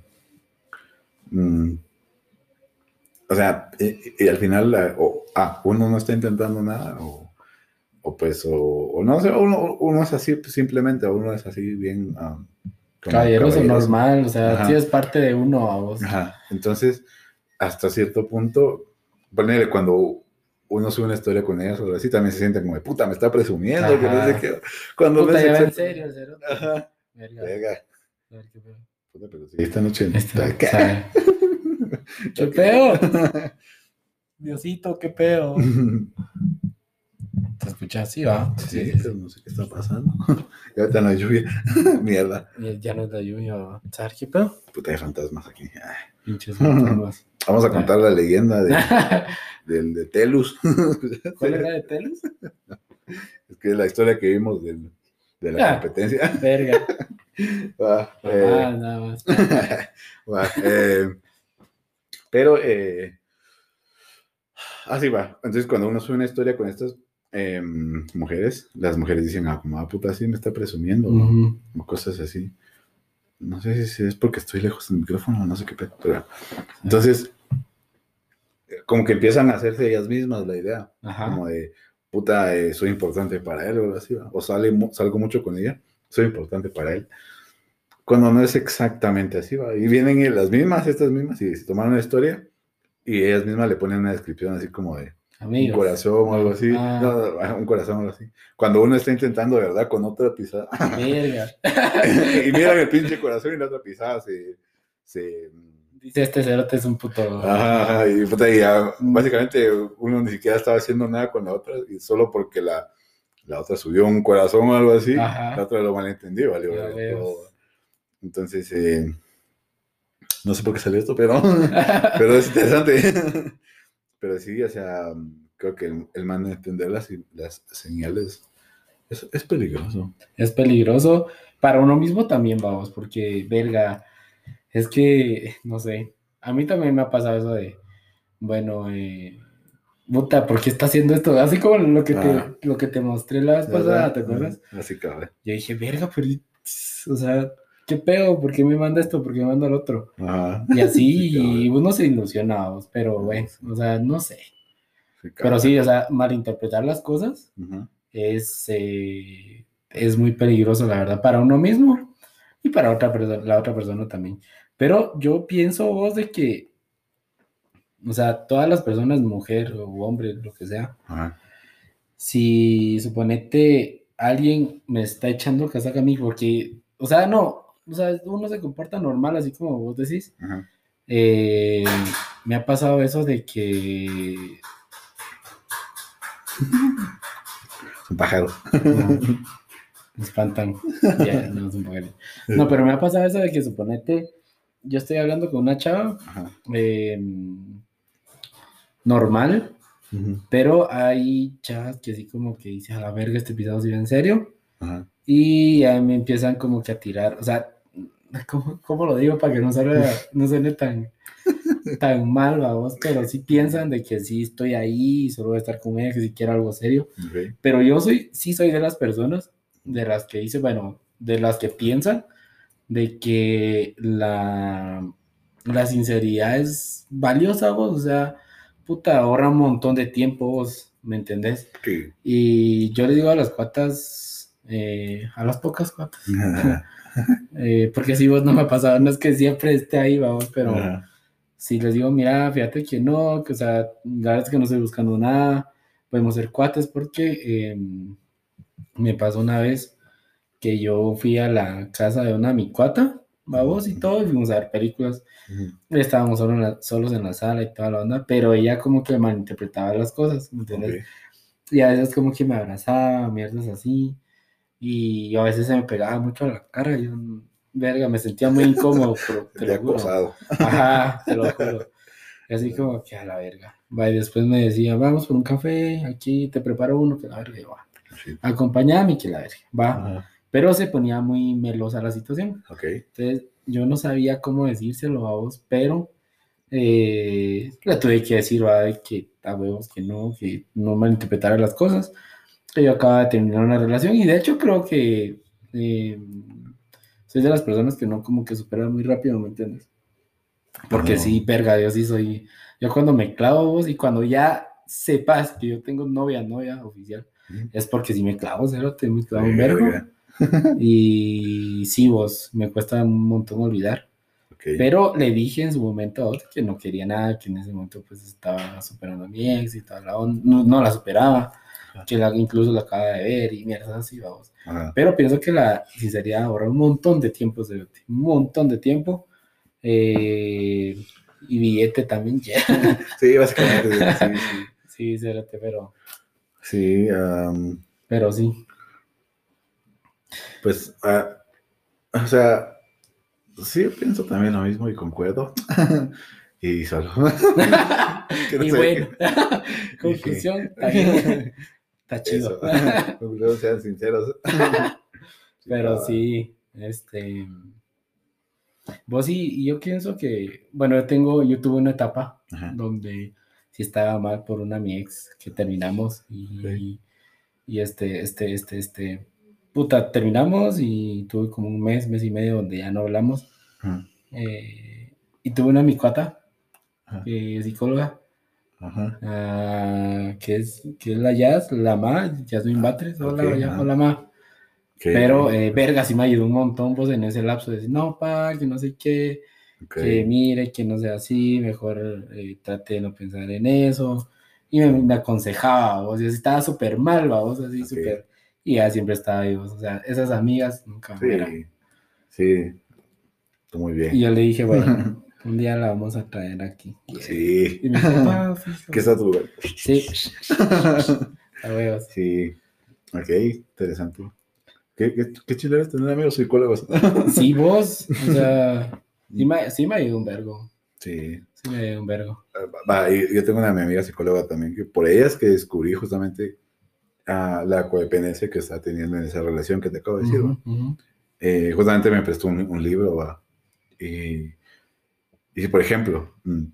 Speaker 3: o sea, y, y al final, la- o, ah, uno no está intentando nada, o, o pues, o, o no sé, uno, uno es así pues, simplemente, o uno es así bien...
Speaker 2: Caballeroso
Speaker 3: caballeroso.
Speaker 2: normal, o sea,
Speaker 3: Ajá.
Speaker 2: sí es parte de uno a vos.
Speaker 3: Ajá. Entonces, hasta cierto punto, ponele cuando uno sube una historia con ellas o así, también se siente como de puta, me está presumiendo, que no sé qué. Cuando
Speaker 2: Puta, ya en serio el cerote.
Speaker 3: Ajá.
Speaker 2: Verga.
Speaker 3: Verga.
Speaker 2: Verga.
Speaker 3: Puta, pero *laughs* ¿Qué?
Speaker 2: o sea, ¿Qué pedo? *laughs* Diosito, qué pedo. *laughs* ¿Te escuchas así, va?
Speaker 3: Sí, pero no sé qué está pasando. ya está la lluvia. Mierda.
Speaker 2: Ya no es la lluvia, va. ¿Sabes qué pedo?
Speaker 3: Puta, hay fantasmas aquí. Ay.
Speaker 2: Pinches fantasmas.
Speaker 3: Vamos a contar la leyenda de, del de Telus.
Speaker 2: ¿Cuál era de Telus?
Speaker 3: es que es la historia que vimos del- de la
Speaker 2: Ah.
Speaker 3: competencia.
Speaker 2: Verga.
Speaker 3: Ah, eh,
Speaker 2: Ah, nada más.
Speaker 3: Va, eh, pero, eh, así va. Entonces, cuando uno sube una historia con estas eh, mujeres, las mujeres dicen, ah, como, ah, puta, sí me está presumiendo,
Speaker 2: Ujú.
Speaker 3: o cosas así. No sé si es porque estoy lejos del micrófono, no sé qué pedo, pero- Entonces, como que empiezan a hacerse ellas mismas la idea,
Speaker 2: Ajá.
Speaker 3: como de, puta, eh, soy importante para él, o algo así, ¿va? o sale, salgo mucho con ella, soy importante para él. Cuando no es exactamente así, ¿va? Y vienen las mismas, estas mismas, y se toman una historia y ellas mismas le ponen una descripción así como de un
Speaker 2: Amigos.
Speaker 3: corazón o algo así.
Speaker 2: Ah.
Speaker 3: No, un corazón o algo así. Cuando uno está intentando, verdad, con otra pisada. *laughs* Y miran el pinche corazón y la otra pisada se. se
Speaker 2: Dice este cerote es un puto.
Speaker 3: Ajá, ajá, y, puta, y ya, básicamente uno ni siquiera estaba haciendo nada con la otra, y solo porque la, la otra subió un corazón o algo así,
Speaker 2: Ajá.
Speaker 3: la otra lo malentendió, valió
Speaker 2: Ya
Speaker 3: verga
Speaker 2: veo.
Speaker 3: todo. Entonces, eh, no sé por qué salió esto, pero, *laughs* pero es interesante. *laughs* pero sí, o sea, creo que el, el man de entender las, las señales es, es peligroso.
Speaker 2: es peligroso. Para uno mismo también, vamos, porque, verga, es que, no sé, a mí también me ha pasado eso de, bueno, eh, puta, ¿por qué está haciendo esto? Así como lo que,
Speaker 3: Ah.
Speaker 2: te, lo que te mostré la vez pasada, ¿te acuerdas?
Speaker 3: Así cabrón.
Speaker 2: Yo dije, verga, pero, o sea, ¿qué pedo? ¿Por qué me manda esto? ¿Por qué me manda el otro?
Speaker 3: Ajá.
Speaker 2: Y así,
Speaker 3: Sí,
Speaker 2: uno se ilusiona, pero bueno, o sea, no sé.
Speaker 3: Sí,
Speaker 2: Pero sí, o sea, malinterpretar las cosas es, eh, es muy peligroso, la verdad, para uno mismo y para otra persona, la otra persona también. Pero yo pienso vos de que, o sea, todas las personas, mujer o hombre, lo que sea,
Speaker 3: Ajá.
Speaker 2: si suponete alguien me está echando casaca a mí, porque o sea, no, o sea, uno se comporta normal, así como vos decís.
Speaker 3: Ajá.
Speaker 2: Eh, me ha pasado eso de que
Speaker 3: Es un pájaro.
Speaker 2: no, *laughs* me espantan. Ya, no, es un poco- No, pero me ha pasado eso de que suponete, yo estoy hablando con una chava eh, normal,
Speaker 3: Ujú.
Speaker 2: pero hay chavas que así como que dicen a la verga este episodio se ve en serio
Speaker 3: Ajá.
Speaker 2: y me empiezan como que a tirar, o sea, *laughs* ¿cómo, cómo lo digo para que no suene, no suene tan, tan mal, vamos? Pero sí piensan de que sí estoy ahí y solo voy a estar con ella, que si quiero algo serio.
Speaker 3: Ok.
Speaker 2: Pero yo soy, sí soy de las personas, de las que dice, bueno, de las que piensan de que la, la sinceridad es valiosa, vos, o sea, puta, ahorra un montón de tiempo, vos, ¿me entendés?
Speaker 3: Ok.
Speaker 2: Y yo le digo a las cuatas, eh, a las pocas cuatas, *laughs* eh, porque si vos no me ha pasado, no es que siempre esté ahí, vamos, pero
Speaker 3: Ajá.
Speaker 2: si les digo, mira, fíjate que no, que o sea, la verdad es que no estoy buscando nada, podemos ser cuates porque eh, me pasó una vez que yo fui a la casa de una mi cuata, vamos y todo, y fuimos a ver películas, estábamos solo en la- solos en la sala y toda la onda, pero ella como que malinterpretaba las cosas, ¿me entiendes? Y a veces como que me abrazaba, mierdas así. Y a veces se me pegaba mucho a la cara. Y yo, verga, me sentía muy incómodo, pero te lo *laughs* juro.
Speaker 3: acosado.
Speaker 2: Ajá, te lo *laughs* juro. Y así como que a la verga. Va, y después me decía, vamos por un café, aquí te preparo uno, que la verga. Va,
Speaker 3: Sí.
Speaker 2: acompáñame, que la verga. Va.
Speaker 3: Ajá.
Speaker 2: Pero se ponía muy melosa la situación.
Speaker 3: Ok.
Speaker 2: Entonces, yo no sabía cómo decírselo a vos, pero eh, le tuve que decir, va, que a huevos que no, que no malinterpretara las cosas. Que yo acababa de terminar una relación y de hecho creo que eh, soy de las personas que no como que superan muy rápido, ¿me entiendes? Porque
Speaker 3: No.
Speaker 2: sí, verga, yo sí soy, yo cuando me clavo vos y cuando ya sepas que yo tengo novia, novia oficial, es porque si me clavo, cero, te me clavo un vergo.
Speaker 3: Verga. *laughs*
Speaker 2: Y sí, vos, me cuesta un montón olvidar.
Speaker 3: Ok.
Speaker 2: Pero le dije en su momento a otro que no quería nada, que en ese momento pues estaba superando a mi ex y toda la onda, no, no la superaba, que la, incluso la acaba de ver y mierda así, vamos.
Speaker 3: Ajá.
Speaker 2: Pero pienso que la sinceridad ahorra un montón de tiempo, un montón de tiempo. eh, y billete también, ya. *laughs*
Speaker 3: Sí, básicamente. Sí, sí.
Speaker 2: sí, pero,
Speaker 3: Sí,
Speaker 2: pero sí.
Speaker 3: pues, ah, o sea, sí, pienso también lo mismo y concuerdo. *laughs* y solo. *laughs*
Speaker 2: Y bueno, conclusión, está chido. *laughs*
Speaker 3: Eso. Conclusión, sean sinceros. *laughs*
Speaker 2: Pero
Speaker 3: Ah,
Speaker 2: sí, este. Vos y yo pienso que, bueno, yo tengo, yo tuve una etapa
Speaker 3: Ajá.
Speaker 2: donde sí estaba mal por una mi ex que terminamos y, este, este, este, este, puta, terminamos y tuve como un mes, mes y medio donde ya no hablamos. Eh, y tuve una mi cuata, es psicóloga,
Speaker 3: Ajá.
Speaker 2: ah, que es, que es la Jazz, la Ma, Jasmine Batres, hola,
Speaker 3: ok,
Speaker 2: ya,
Speaker 3: ajá.
Speaker 2: hola Ma.
Speaker 3: Ok,
Speaker 2: Pero, eh, verga, sí me ayudó un montón, pues, en ese lapso de decir, no, pa, que no sé qué, que mire, que no sea así, mejor eh, trate de no pensar en eso. Y me, me aconsejaba, o sea, estaba súper mal, vamos, así, súper. Y ya siempre estaba ahí, vos, o sea, esas amigas nunca me eran.
Speaker 3: Sí, sí. Muy bien.
Speaker 2: Y yo le dije, bueno, *laughs* un día la vamos a traer aquí.
Speaker 3: Sí.
Speaker 2: Y me dijo, pa, fijo.
Speaker 3: ¿Qué está tu lugar?
Speaker 2: Sí, *laughs* *laughs* a huevos.
Speaker 3: Sí. Ok, interesante. Qué, qué, qué chido eres tener amigos psicólogos. *laughs*
Speaker 2: Sí, vos, o sea, sí me, sí me ayudó un vergo,
Speaker 3: Sí.
Speaker 2: sí me ayudó un vergo.
Speaker 3: Va, yo tengo una mi amiga psicóloga también, que por ella es que descubrí justamente ah, la codependencia que está teniendo en esa relación que te acabo de decir. Eh, justamente me prestó un, un libro, ¿va? Y, y, por ejemplo, mm,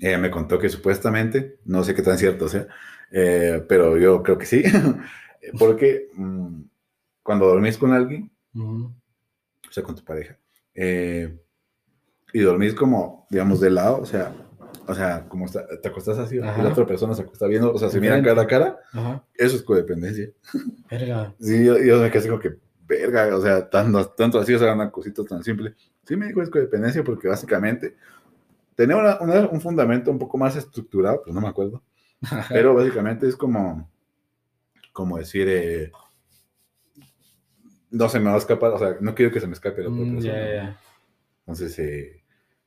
Speaker 3: ella me contó que supuestamente, no sé qué tan cierto sea, eh, pero yo creo que sí, *laughs* porque mm, cuando dormís con alguien, o sea, con tu pareja, eh, y dormís como, digamos, de lado, o sea, o sea, como está- te acostás así, y
Speaker 2: Ajá.
Speaker 3: la otra persona se acuesta viendo, o sea, se miran cara a cara,
Speaker 2: Ajá.
Speaker 3: eso es codependencia.
Speaker 2: Verga.
Speaker 3: Sí, yo, yo me quedé así como que, verga, o sea, tanto, tanto así, o sea, una cosita tan simple. Sí me dijo es codependencia porque básicamente tenía una- una- un fundamento un poco más estructurado, pero no me acuerdo. Pero básicamente es como, como decir, eh, no se me va a escapar, o sea, no quiero que se me escape la otra
Speaker 2: Mm,
Speaker 3: persona.
Speaker 2: ya, ya.
Speaker 3: Entonces, eh,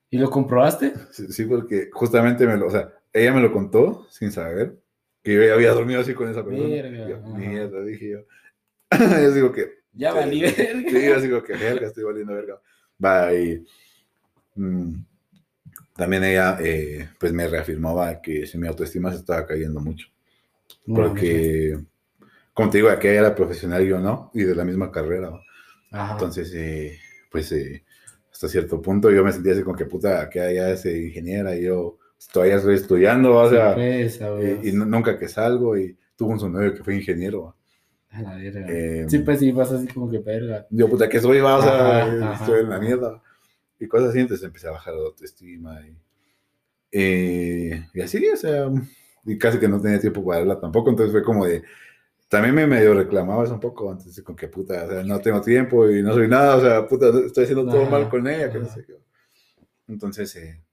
Speaker 2: ¿Y lo comprobaste?
Speaker 3: sí, sí, porque justamente me lo, o sea, ella me lo contó sin saber que yo había dormido así con esa persona. Yo,
Speaker 2: ajá.
Speaker 3: mierda, dije yo. *laughs* yo digo que.
Speaker 2: Ya valí verga.
Speaker 3: Sí, yo digo que verga, estoy valiendo verga. Va, y. mm, también ella, eh, pues me reafirmaba que si mi autoestima se estaba cayendo mucho. Porque, como te digo, aquella era profesional y yo no, y de la misma carrera. Entonces, eh, pues eh, hasta cierto punto yo me sentía así como que puta, que ya es ingeniera y yo todavía estoy estudiando, o sea, y, nu- nunca que salgo y tuvo un novio que fue ingeniero.
Speaker 2: A la verga.
Speaker 3: eh,
Speaker 2: sí, pues sí, vas así como que verga.
Speaker 3: Yo, puta, que soy, va, o sea,
Speaker 2: Ajá,
Speaker 3: eh,
Speaker 2: ajá.
Speaker 3: estoy en la mierda. Y cosas así, entonces empecé a bajar la autoestima y, eh, y así, o sea, y casi que no tenía tiempo para verla tampoco, entonces fue como de, también me medio reclamaba eso un poco antes con que puta, o sea, no tengo tiempo y no soy nada, o sea, puta, estoy haciendo todo
Speaker 2: Ajá,
Speaker 3: mal con ella, que no sé qué. Entonces, eh,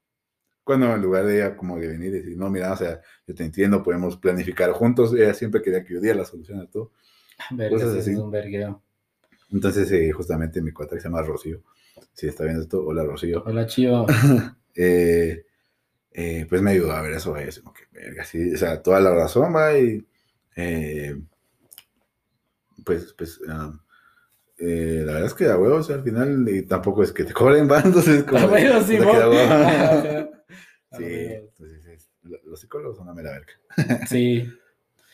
Speaker 3: cuando en lugar de ella como de venir y decir, no, mira, o sea, yo te entiendo, podemos planificar juntos, ella siempre quería que yo diera la solución a todo.
Speaker 2: Verga,
Speaker 3: Cosas
Speaker 2: sí,
Speaker 3: así.
Speaker 2: es un vergueo.
Speaker 3: Entonces, eh, justamente mi cuata que se llama Rocío, si está viendo esto, hola Rocío,
Speaker 2: Hola, chivo. *laughs*
Speaker 3: eh, eh, pues me ayudó a ver eso, es como que, verga, sí, o sea, toda la razón va y, pues, pues, ah, eh, la verdad es que a huevos al final y tampoco es que te cobren, *laughs* va, entonces como...
Speaker 2: Bueno, sí. Ah, *laughs*
Speaker 3: sí,
Speaker 2: bueno.
Speaker 3: entonces, es- lo- los psicólogos son una mera verga.
Speaker 2: Sí,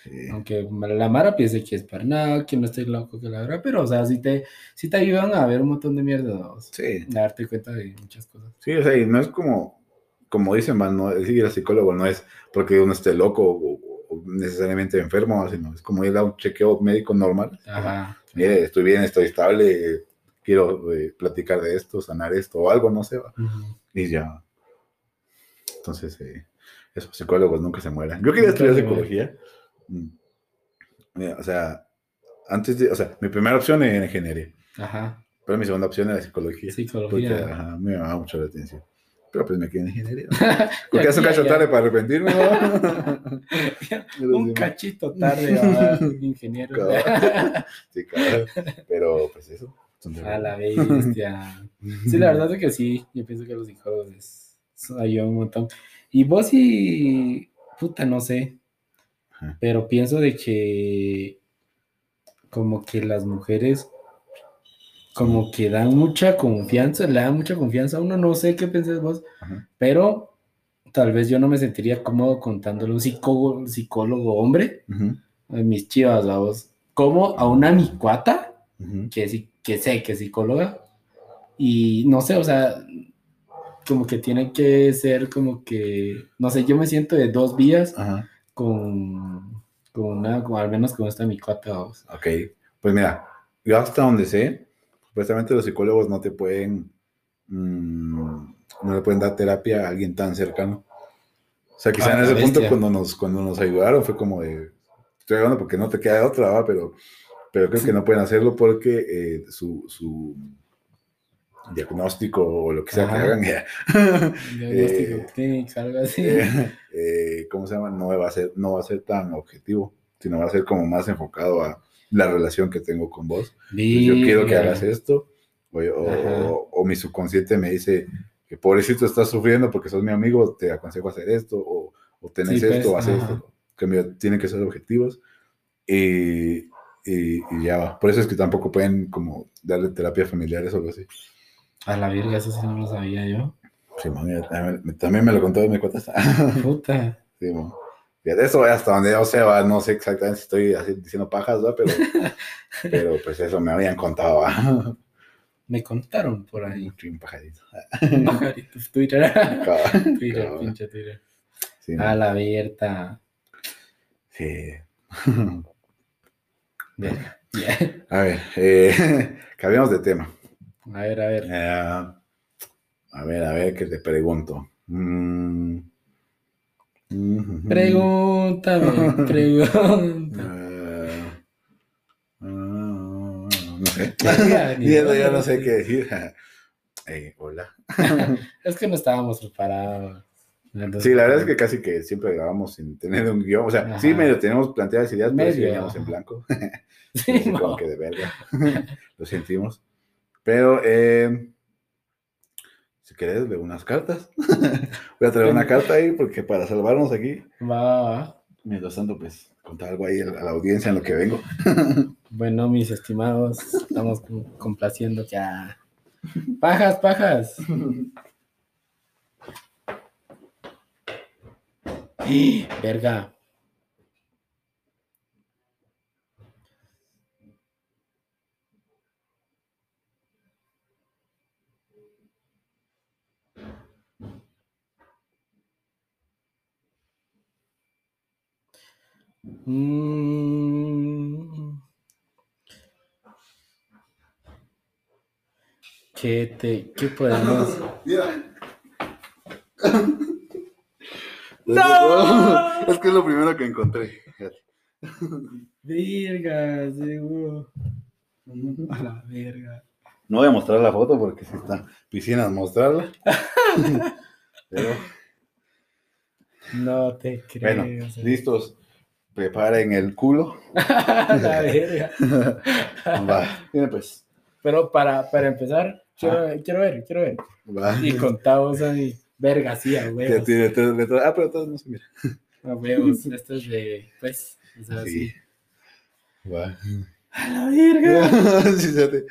Speaker 3: Sí,
Speaker 2: aunque la Mara piense que es para nada, que no estoy loco, que la verdad, pero o sea, sí te, sí te ayudan a ver un montón de mierda, vos.
Speaker 3: sí,
Speaker 2: a darte cuenta de muchas cosas.
Speaker 3: sí, o sea, y no es como, como dicen, man, no, es ir al psicólogo no es porque uno esté loco o, o necesariamente enfermo, sino es como ir a un chequeo médico normal.
Speaker 2: Ajá.
Speaker 3: mire, estoy bien, estoy estable, quiero eh, platicar de esto, sanar esto o algo, no sé, y ya. Entonces, eh, esos psicólogos nunca se mueran. Yo quería estudiar psicología. Mira, o sea, antes de, o sea, mi primera opción era ingeniería,
Speaker 2: Ajá.
Speaker 3: pero mi segunda opción era psicología. Porque
Speaker 2: Psicología.
Speaker 3: ajá, me llamaba mucho la atención. Pero pues me quedé en ingeniería. *laughs* Porque hace un cacho tarde para arrepentirme, *laughs*
Speaker 2: Un *laughs* cachito tarde, ¿verdad? ingeniero.
Speaker 3: Sí, cabrón. Pero pues eso.
Speaker 2: A la bestia. Sí, la verdad es que sí. Yo pienso que los psicólogos es, eso ayuda un montón. Y vos sí, puta, no sé.
Speaker 3: Ajá.
Speaker 2: Pero pienso de que como que las mujeres como que dan mucha confianza, le dan mucha confianza a uno, no sé qué pensás vos,
Speaker 3: Ajá.
Speaker 2: pero tal vez yo no me sentiría cómodo contándole a un psicólogo, psicólogo hombre, a mis chivas, a vos, como a una mi cuata,
Speaker 3: ujú.
Speaker 2: que, sí- que sé que es psicóloga, y no sé, o sea, como que tiene que ser como que, no sé, yo me siento de dos vías
Speaker 3: Ajá.
Speaker 2: Con, con una, con, al menos con esta mi cuata, vos.
Speaker 3: Ok, pues mira, yo hasta donde sé, supuestamente los psicólogos no te pueden, mm, no le pueden dar terapia a alguien tan cercano. O sea, quizá
Speaker 2: Ah,
Speaker 3: en ese punto cuando nos, cuando nos ayudaron fue como de, estoy hablando porque no te queda de otra, ¿va? pero, pero creo que no pueden hacerlo porque eh, su, su diagnóstico o lo que sea que
Speaker 2: Ajá.
Speaker 3: hagan, *laughs* ya,
Speaker 2: Diagnóstico
Speaker 3: Eh,
Speaker 2: algo así.
Speaker 3: eh, eh, ¿cómo se llama? No va a ser, no va a ser tan objetivo, sino va a ser como más enfocado a la relación que tengo con vos. Pues yo quiero que hagas esto, o, o- o- mi subconsciente me dice que pobrecito estás sufriendo porque sos mi amigo, te aconsejo hacer esto, o, o tenés
Speaker 2: Sí, pues,
Speaker 3: esto, o haces
Speaker 2: ajá.
Speaker 3: esto, que me- tienen que ser objetivos, y, y- y ya va. Por eso es que tampoco pueden como darle terapia familiares o algo así.
Speaker 2: A la verga, eso sí no lo sabía yo.
Speaker 3: Sí, man, ya- también, me lo contó mi cuenta. *laughs*
Speaker 2: Puta.
Speaker 3: Sí, man. Fíjate, eso hasta donde yo sé, va, no sé exactamente si estoy así diciendo pajas, ¿va? Pero, *laughs* pero pues eso me habían contado, ¿va?
Speaker 2: Me contaron por ahí.
Speaker 3: Sí, un pajarito.
Speaker 2: Pajaritos, Twitter. *laughs* Twitter, pinche Twitter.
Speaker 3: Sí,
Speaker 2: A la abierta.
Speaker 3: sí. A ver, eh, cambiamos de tema.
Speaker 2: A ver, a ver.
Speaker 3: Eh, a ver, a ver, ¿qué te pregunto? Mm.
Speaker 2: Pregúntame, pregunta. *laughs*
Speaker 3: Eh, ah, *laughs* *laughs* no sé.
Speaker 2: Ya,
Speaker 3: no sé
Speaker 2: sí.
Speaker 3: qué decir. Hola.
Speaker 2: Es que no estábamos preparados. Entonces,
Speaker 3: Sí, la verdad es que casi que siempre grabamos sin tener un guion. O sea, sí,
Speaker 2: Ajá.
Speaker 3: medio tenemos planteadas ideas, pero sí
Speaker 2: Medio.
Speaker 3: veníamos en blanco.
Speaker 2: Sí, no.
Speaker 3: como que de verga. Lo sentimos. Pero, eh, si querés, leo unas cartas. *laughs* Voy a traer una carta ahí porque para salvarnos aquí,
Speaker 2: Va.
Speaker 3: mientras tanto, pues, contar algo ahí a la audiencia en lo que vengo. *laughs*
Speaker 2: Bueno, mis estimados, estamos com- complaciendo ya. Pajas, pajas. *laughs* Verga. Mm. ¿Qué te, qué podemos? *laughs* *laughs* ¡No!
Speaker 3: Es que es lo primero que encontré.
Speaker 2: Verga, seguro. A la verga.
Speaker 3: No voy a mostrar la foto porque si está piscina mostrarla. *laughs* Pero,
Speaker 2: No te creo.
Speaker 3: bueno, listos. Preparen el culo.
Speaker 2: A *laughs* la verga. *laughs*
Speaker 3: Va. Mira, pues.
Speaker 2: Pero para, para empezar, quiero, quiero ver, quiero ver.
Speaker 3: Va.
Speaker 2: Y contamos ahí. Verga, sí, a huevos.
Speaker 3: tiene. Ah, pero todos no se mira.
Speaker 2: A huevos. Esto es de, pues, o sea,
Speaker 3: Sí.
Speaker 2: sí.
Speaker 3: Va.
Speaker 2: A la verga. *laughs*
Speaker 3: sí, fíjate.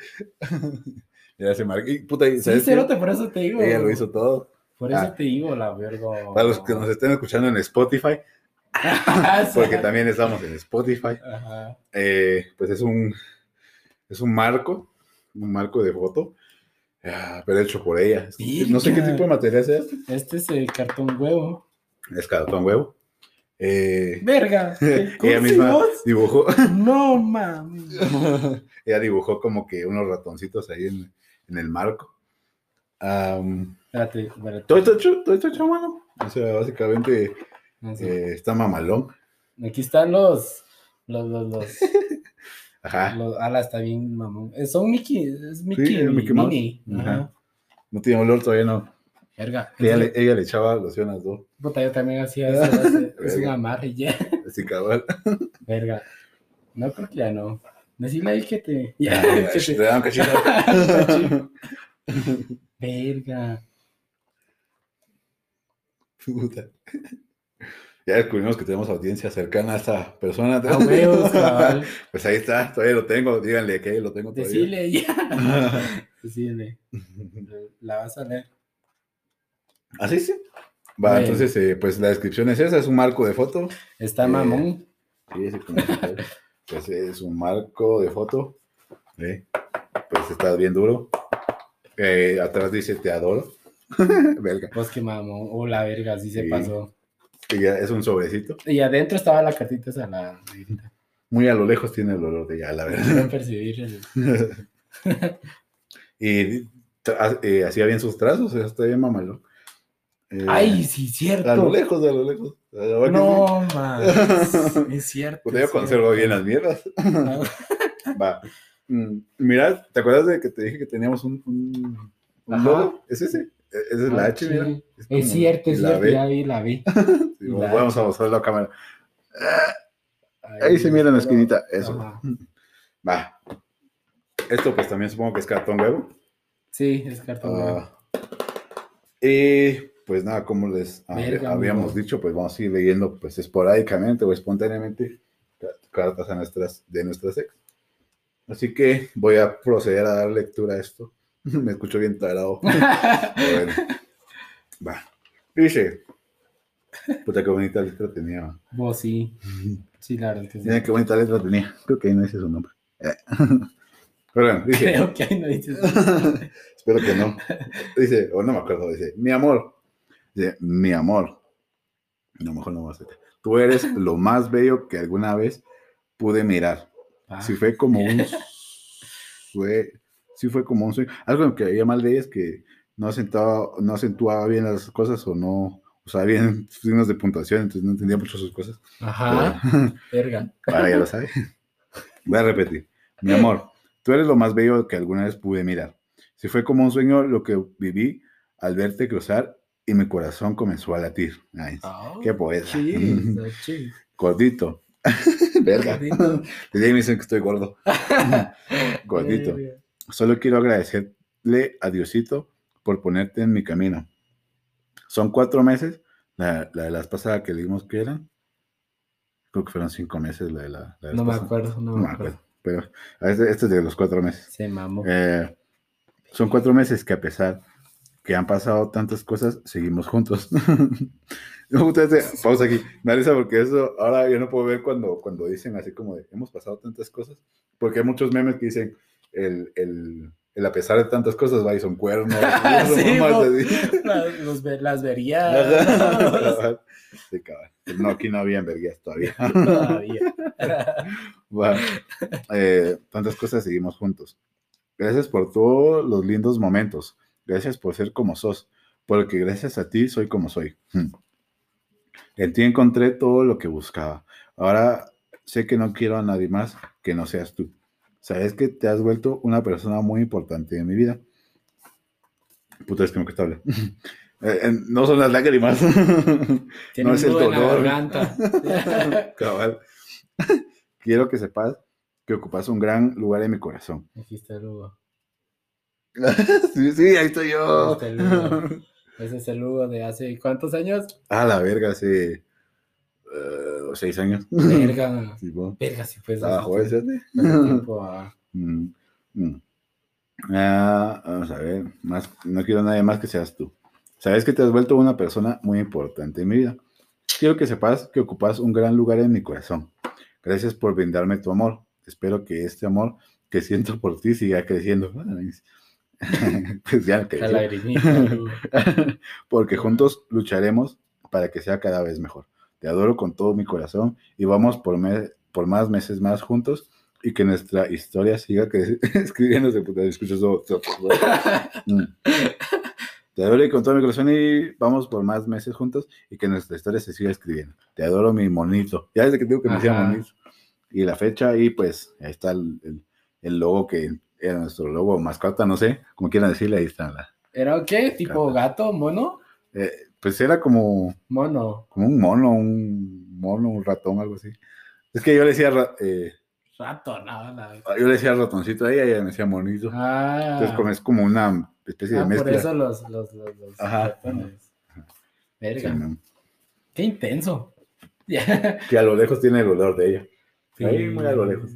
Speaker 3: Mira, se marca. y, Puta, y
Speaker 2: Sí,
Speaker 3: ¿sabes qué?
Speaker 2: cerote, por eso te digo.
Speaker 3: Ella lo hizo todo.
Speaker 2: Por eso
Speaker 3: Ah.
Speaker 2: te digo, la verga.
Speaker 3: Para los que nos estén escuchando en Spotify, *laughs* porque también estamos en Spotify,
Speaker 2: Ajá.
Speaker 3: eh, pues es un, es un marco, un marco de foto, ah, pero hecho por ella. No sé qué
Speaker 2: Virga.
Speaker 3: tipo de material es este.
Speaker 2: Este es el cartón huevo.
Speaker 3: Es cartón huevo. Eh,
Speaker 2: Verga. *laughs* ¿qué
Speaker 3: ella misma dibujó, *laughs*
Speaker 2: No, mami.
Speaker 3: ella dibujó como que unos ratoncitos ahí en, en el marco.
Speaker 2: Espérate, espérate.
Speaker 3: todo esto hecho, todo esto hecho a mano. O sea, básicamente Eh, está mamalón.
Speaker 2: Aquí están los. Los, los, los. *laughs*
Speaker 3: Ajá.
Speaker 2: los ala, está bien, mamón. Eh, Son Mickey. Es Mickey,
Speaker 3: es Mickey Mouse.
Speaker 2: Minnie.
Speaker 3: Ajá.
Speaker 2: Ajá.
Speaker 3: No tiene olor todavía, no.
Speaker 2: Verga.
Speaker 3: Ella le, ella le echaba loción a las dos.
Speaker 2: Puta, yo también hacía *laughs* eso. Es un amarre ya. *laughs*
Speaker 3: Así cabal.
Speaker 2: Verga. No, creo que ya no. Decirle ahí que te.
Speaker 3: Ya,
Speaker 2: Ya, que
Speaker 3: te
Speaker 2: te-
Speaker 3: dan cachito.
Speaker 2: Verga.
Speaker 3: Puta. Ya descubrimos que tenemos audiencia cercana a esta persona.
Speaker 2: A huevos, *laughs* cabal.
Speaker 3: Pues ahí está, todavía lo tengo. Díganle que lo tengo todavía.
Speaker 2: Decirle ya. *laughs* Decirle. *laughs* La vas a leer.
Speaker 3: Así sí. Va, entonces, eh, pues la descripción es esa: es un marco de foto.
Speaker 2: Está
Speaker 3: Eh,
Speaker 2: mamón.
Speaker 3: Sí, ese. Pues es un marco de foto. ¿eh? Pues está bien duro. Atrás dice te adoro.
Speaker 2: Pues que mamón. Oh, la verga, sí se pasó.
Speaker 3: Y ya es un sobrecito.
Speaker 2: Y adentro estaba la cartita esa, la.
Speaker 3: Muy a lo lejos tiene el olor de ya, la verdad.
Speaker 2: Quiero percibir *laughs*
Speaker 3: y tra- eh, hacía bien sus trazos, está bien mamalón. Eh,
Speaker 2: Ay, sí,
Speaker 3: A lo
Speaker 2: cierto.
Speaker 3: lejos, a lo lejos. A verdad que
Speaker 2: No, man. *laughs* Es cierto.
Speaker 3: sí. Puta, yo conservo bien las mierdas. *laughs* Va. Mm, mira, ¿te acuerdas de que te dije que teníamos un, un, un logo? ¿Es ese? Esa es la H, mira.
Speaker 2: Es cierto, es
Speaker 3: la
Speaker 2: cierto.
Speaker 3: B.
Speaker 2: Ya vi, la vi. *laughs*
Speaker 3: Sí, *laughs*
Speaker 2: la
Speaker 3: vamos a
Speaker 2: H.
Speaker 3: mostrarlo a cámara. Ahí se mira en la esquinita, eso.
Speaker 2: Ajá. *laughs*
Speaker 3: Va. Esto pues también supongo que es cartón huevo.
Speaker 2: Sí, es cartón. huevo.
Speaker 3: Ah, y pues nada, como les
Speaker 2: Verga,
Speaker 3: habíamos
Speaker 2: amigo.
Speaker 3: dicho, pues vamos a ir leyendo pues esporádicamente o espontáneamente ca- cartas a nuestras, de nuestras ex. Así que voy a proceder a dar lectura a esto. *laughs* Me escucho bien tarado. *laughs* Bueno. Va. Dice. Puta, qué bonita letra tenía.
Speaker 2: Vos sí. *laughs* Sí, la verdad que sí.
Speaker 3: Mira qué bonita letra tenía. Creo que ahí no dice su nombre. Eh. Dice.
Speaker 2: Creo que ahí no dices.
Speaker 3: Espero que no. Dice, o no me acuerdo, dice, mi amor. Dice, mi amor. No, mejor no va a ser. Tú eres lo más bello que alguna vez pude mirar.
Speaker 2: Ah,
Speaker 3: Si fue como un fue, sí fue como un sueño. Algo que había mal de ella es que no acentuaba, no acentuaba bien las cosas o no usaba bien *laughs* signos de puntuación, entonces no entendía mucho sus cosas.
Speaker 2: Ajá.
Speaker 3: Pero- *laughs*
Speaker 2: Verga.
Speaker 3: Ahora ya lo sabe. *laughs* Voy a repetir. Mi amor, tú eres lo más bello que alguna vez pude mirar. Si fue como un sueño lo que viví al verte cruzar y mi corazón comenzó a latir. Ay,
Speaker 2: Ah,
Speaker 3: qué poeta.
Speaker 2: chill.
Speaker 3: Gordito. Verga.
Speaker 2: Gordito.
Speaker 3: Desde ahí me dicen que estoy gordo. Gordito. Solo quiero agradecerle a Diosito por ponerte en mi camino. Son cuatro meses. La, la de las pasadas que leímos que eran. Creo que fueron cinco meses la de la.
Speaker 2: No me acuerdo, no
Speaker 3: No
Speaker 2: me
Speaker 3: me
Speaker 2: acuerdo.
Speaker 3: acuerdo. Pero este, este es de los cuatro meses.
Speaker 2: Se mamó.
Speaker 3: Eh, son cuatro meses que a pesar que han pasado tantas cosas, seguimos juntos. *laughs* Pausa aquí. Me da risa porque eso ahora yo no puedo ver cuando, cuando dicen así como de hemos pasado tantas cosas. Porque hay muchos memes que dicen el, el, el a pesar de tantas cosas va y son cuernos. *laughs*
Speaker 2: Sí,
Speaker 3: así.
Speaker 2: Las, los ve- las vería *laughs*
Speaker 3: Ajá. *laughs* Sí, cabal. No, aquí no había enverguías todavía.
Speaker 2: todavía.
Speaker 3: Va. Eh, tantas cosas seguimos juntos. Gracias por todos los lindos momentos. Gracias por ser como sos. Porque gracias a ti soy como soy. Hmm. En ti encontré todo lo que buscaba. Ahora sé que no quiero a nadie más que no seas tú. Sabes que te has vuelto una persona muy importante en mi vida. Puta, es que me cuesta hablar. Eh, no son las lágrimas. *laughs*
Speaker 2: Tiene
Speaker 3: No es el dolor.
Speaker 2: garganta. *laughs*
Speaker 3: Cabal. *laughs* Quiero que sepas que ocupas un gran lugar en mi corazón.
Speaker 2: Aquí está el Hugo.
Speaker 3: sí, sí, ahí estoy yo.
Speaker 2: Ahí está el Hugo. Ese es el Hugo de hace ¿cuántos años?
Speaker 3: A la verga, hace seis años.
Speaker 2: Verga. *laughs* Verga, si pues.
Speaker 3: Estaba joven, ¿sí? *laughs*
Speaker 2: ah.
Speaker 3: Mm, mm. Ah, vamos a ver, más, no quiero nadie más que seas tú. Sabes que te has vuelto una persona muy importante en mi vida. Quiero que sepas que ocupas un gran lugar en mi corazón. Gracias por brindarme tu amor. Espero que este amor que siento por ti siga creciendo. *laughs* pues ya creció. Porque juntos lucharemos para que sea cada vez mejor. Te adoro con todo mi corazón y vamos por, me- por más meses más juntos y que nuestra historia siga cre- *laughs* escribiéndose. Puta, escucho eso. Mm. *laughs* Te adoro y con todo mi corazón y vamos por más meses juntos y que nuestra historia se siga escribiendo. Te adoro, mi monito. Ya desde que digo que me decía monito. Y la fecha y pues ahí está el, el- el logo que era nuestro logo mascota, no sé, como quieran decirle, ahí está. La,
Speaker 2: ¿Era qué? ¿Tipo gato? ¿Mono?
Speaker 3: eh, pues era como
Speaker 2: Mono.
Speaker 3: como un mono, un mono, un ratón, algo así. Es que yo le decía, eh,
Speaker 2: Rato, nada, nada.
Speaker 3: yo le decía ratoncito a ella y ella me decía monito.
Speaker 2: Ah,
Speaker 3: Entonces como, es como una especie de
Speaker 2: ah, por
Speaker 3: mezcla.
Speaker 2: eso los, los, los, los
Speaker 3: Ajá,
Speaker 2: ratones.
Speaker 3: Sí,
Speaker 2: Verga,
Speaker 3: ¿no?
Speaker 2: qué intenso.
Speaker 3: Que a lo lejos tiene el olor de ella. Ahí, muy a lo lejos.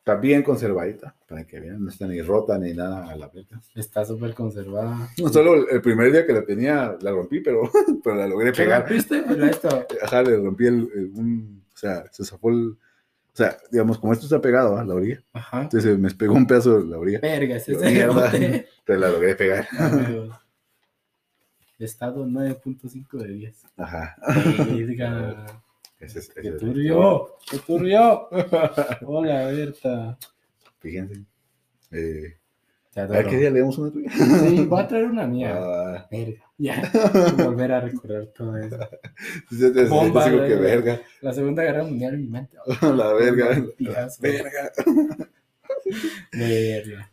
Speaker 3: Está bien conservadita, para que vean, no está ni rota ni nada a la verga.
Speaker 2: Está súper conservada.
Speaker 3: No, solo el- primer día que la tenía la rompí, pero, *laughs* pero la logré
Speaker 2: ¿Qué
Speaker 3: pegar.
Speaker 2: rompiste? Mira esto.
Speaker 3: Ajá, le rompí el, el- un, o sea, se zafó el, o sea, digamos, como esto está pegado a la orilla,
Speaker 2: Ajá.
Speaker 3: entonces me pegó un pedazo de la orilla,
Speaker 2: Verga, ese es
Speaker 3: Mierda. pero la logré pegar. *laughs*
Speaker 2: Estado 9.5 de 10.
Speaker 3: Ajá.
Speaker 2: Verga.
Speaker 3: Ese es, ese
Speaker 2: ¡Qué
Speaker 3: es-
Speaker 2: turbio! ¡Qué turbio! *laughs* Hola, Berta.
Speaker 3: Fíjense. Eh,
Speaker 2: Te
Speaker 3: a ¿qué día leemos una tuya?
Speaker 2: Sí, voy a traer una mía.
Speaker 3: Ah,
Speaker 2: Verga. Ya. *laughs* Volver a recordar todo eso.
Speaker 3: sí,
Speaker 2: Bomba,
Speaker 3: digo que
Speaker 2: verga. La Segunda Guerra Mundial en mi mente. *laughs*
Speaker 3: La verga. La verga.
Speaker 2: Verga.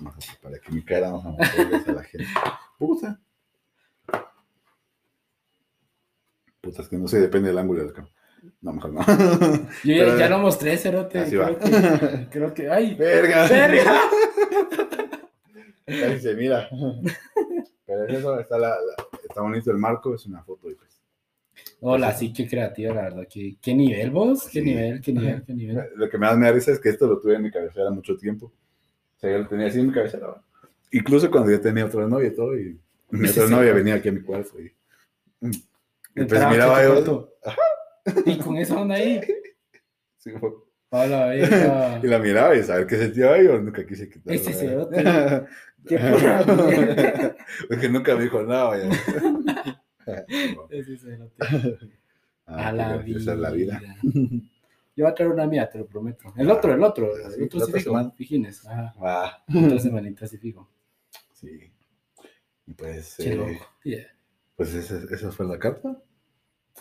Speaker 3: Vamos a- Para que mi cara se mostrarles a la gente. Puta. Puta, es que no sé, depende del ángulo de la cámara. No, mejor no. *laughs*
Speaker 2: Yo ya, ya lo mostré, Cerote. Creo que, creo que. ¡Ay!
Speaker 3: Verga.
Speaker 2: ¡Verga!
Speaker 3: Casi se mira. Pero es eso, está, la, la- está bonito el marco, es una foto y pues.
Speaker 2: Hola, sí, qué creativa, la verdad. ¿Qué, qué nivel vos? ¿Qué
Speaker 3: Sí.
Speaker 2: nivel? ¿Qué nivel? ¿Qué nivel?
Speaker 3: Lo que más me da risa es que esto lo tuve en mi cabecera mucho tiempo. O sea, yo lo tenía así en mi cabecera. Incluso cuando yo tenía otra novia y todo, y mi
Speaker 2: Sí, *laughs*
Speaker 3: otra
Speaker 2: sí.
Speaker 3: novia venía aquí a mi cuarto y. Y pues miraba yo.
Speaker 2: Y con esa onda ahí.
Speaker 3: sí,
Speaker 2: Hola, *laughs*
Speaker 3: y la miraba y saber qué sentía yo nunca quise quitarlo.
Speaker 2: Ese cerote. *laughs* Qué pura.
Speaker 3: Porque *laughs* nunca me dijo nada. vaya.
Speaker 2: Ese cerote.
Speaker 3: Ah,
Speaker 2: A la
Speaker 3: qué
Speaker 2: vida.
Speaker 3: graciosa es la vida.
Speaker 2: Yo voy a traer una mía, te lo prometo. El otro, el otro.
Speaker 3: Ah, sí,
Speaker 2: El otro
Speaker 3: la
Speaker 2: sí fijo. Fijines. Ajá.
Speaker 3: Ah,
Speaker 2: Otra semanita sí fijo.
Speaker 3: sí. Y pues,
Speaker 2: Qué
Speaker 3: eh,
Speaker 2: loco. Yeah.
Speaker 3: Pues esa, esa fue la carta.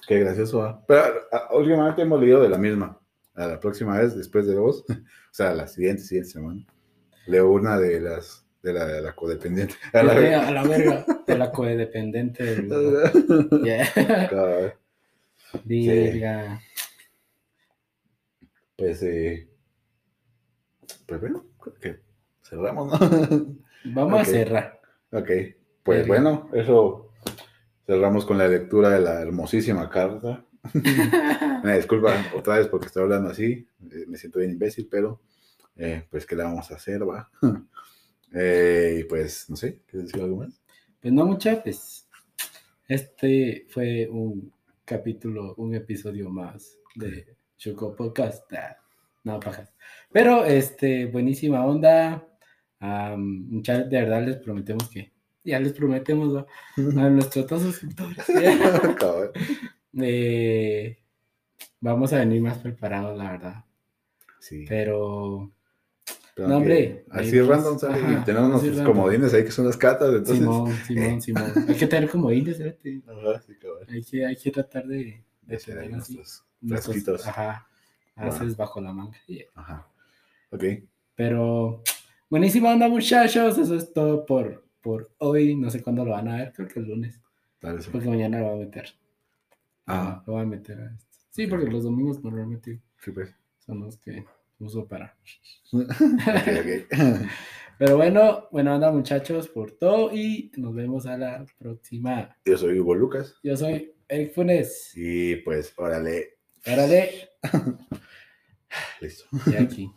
Speaker 3: Qué gracioso. ¿ah? Pero últimamente hemos leído de la misma. A la próxima vez, después de vos, *laughs* o sea, la siguiente, siguiente semana, leo una de las de la, de la codependiente. *laughs*
Speaker 2: A
Speaker 3: la *laughs* verga.
Speaker 2: a la verga. De la codependiente. del- Yeah.
Speaker 3: Cabrón.
Speaker 2: Virga.
Speaker 3: Pues, eh, pues bueno, creo que cerramos, ¿no?
Speaker 2: Vamos a cerrar.
Speaker 3: ok, pues
Speaker 2: Verga.
Speaker 3: bueno, eso cerramos con la lectura de la hermosísima carta. *laughs* Me disculpa otra vez porque estoy hablando así, eh, me siento bien imbécil, pero eh, pues ¿qué le vamos a hacer, va? *laughs* Eh, y pues, no sé, ¿quieres decir algo más?
Speaker 2: Pues no mucha, pues este fue un capítulo, un episodio más de Choco Podcast. Ah, no, pajas. Pero, este, buenísima onda. Am, mucha- de verdad les prometemos que, ya les prometemos ¿no? a nuestros dos suscriptores. *laughs* Eh, vamos a venir más preparados, la verdad.
Speaker 3: Sí.
Speaker 2: Pero,
Speaker 3: pero
Speaker 2: no, hombre,
Speaker 3: Así
Speaker 2: pues,
Speaker 3: random, ¿sabes?
Speaker 2: ajá,
Speaker 3: y tenemos nuestros
Speaker 2: random.
Speaker 3: comodines ahí que son las catas, entonces.
Speaker 2: Simón, Simón, *laughs* Simón. Hay que tener como indios, fíjate.
Speaker 3: Ajá, sí, cabrón.
Speaker 2: Hay que, hay que tratar de, de tener
Speaker 3: nuestros frasquitos.
Speaker 2: Ajá. Haces bajo la manga. Yeah.
Speaker 3: Ajá. Ok.
Speaker 2: Pero buenísima onda, muchachos. Eso es todo por, por hoy. No sé cuándo lo van a ver. Creo que el lunes. Porque mañana lo voy a meter.
Speaker 3: Ah.
Speaker 2: Lo voy a meter a esto. Sí, porque los domingos normalmente
Speaker 3: Sí, pues.
Speaker 2: son los que uso para. *laughs*
Speaker 3: ok, ok. *laughs*
Speaker 2: Pero bueno, buena onda, muchachos, por todo. Y nos vemos a la próxima.
Speaker 3: Yo soy Hugo Lucas.
Speaker 2: Yo soy Eric Funes.
Speaker 3: Y pues, órale.
Speaker 2: Órale. *laughs*
Speaker 3: Listo.
Speaker 2: Y aquí.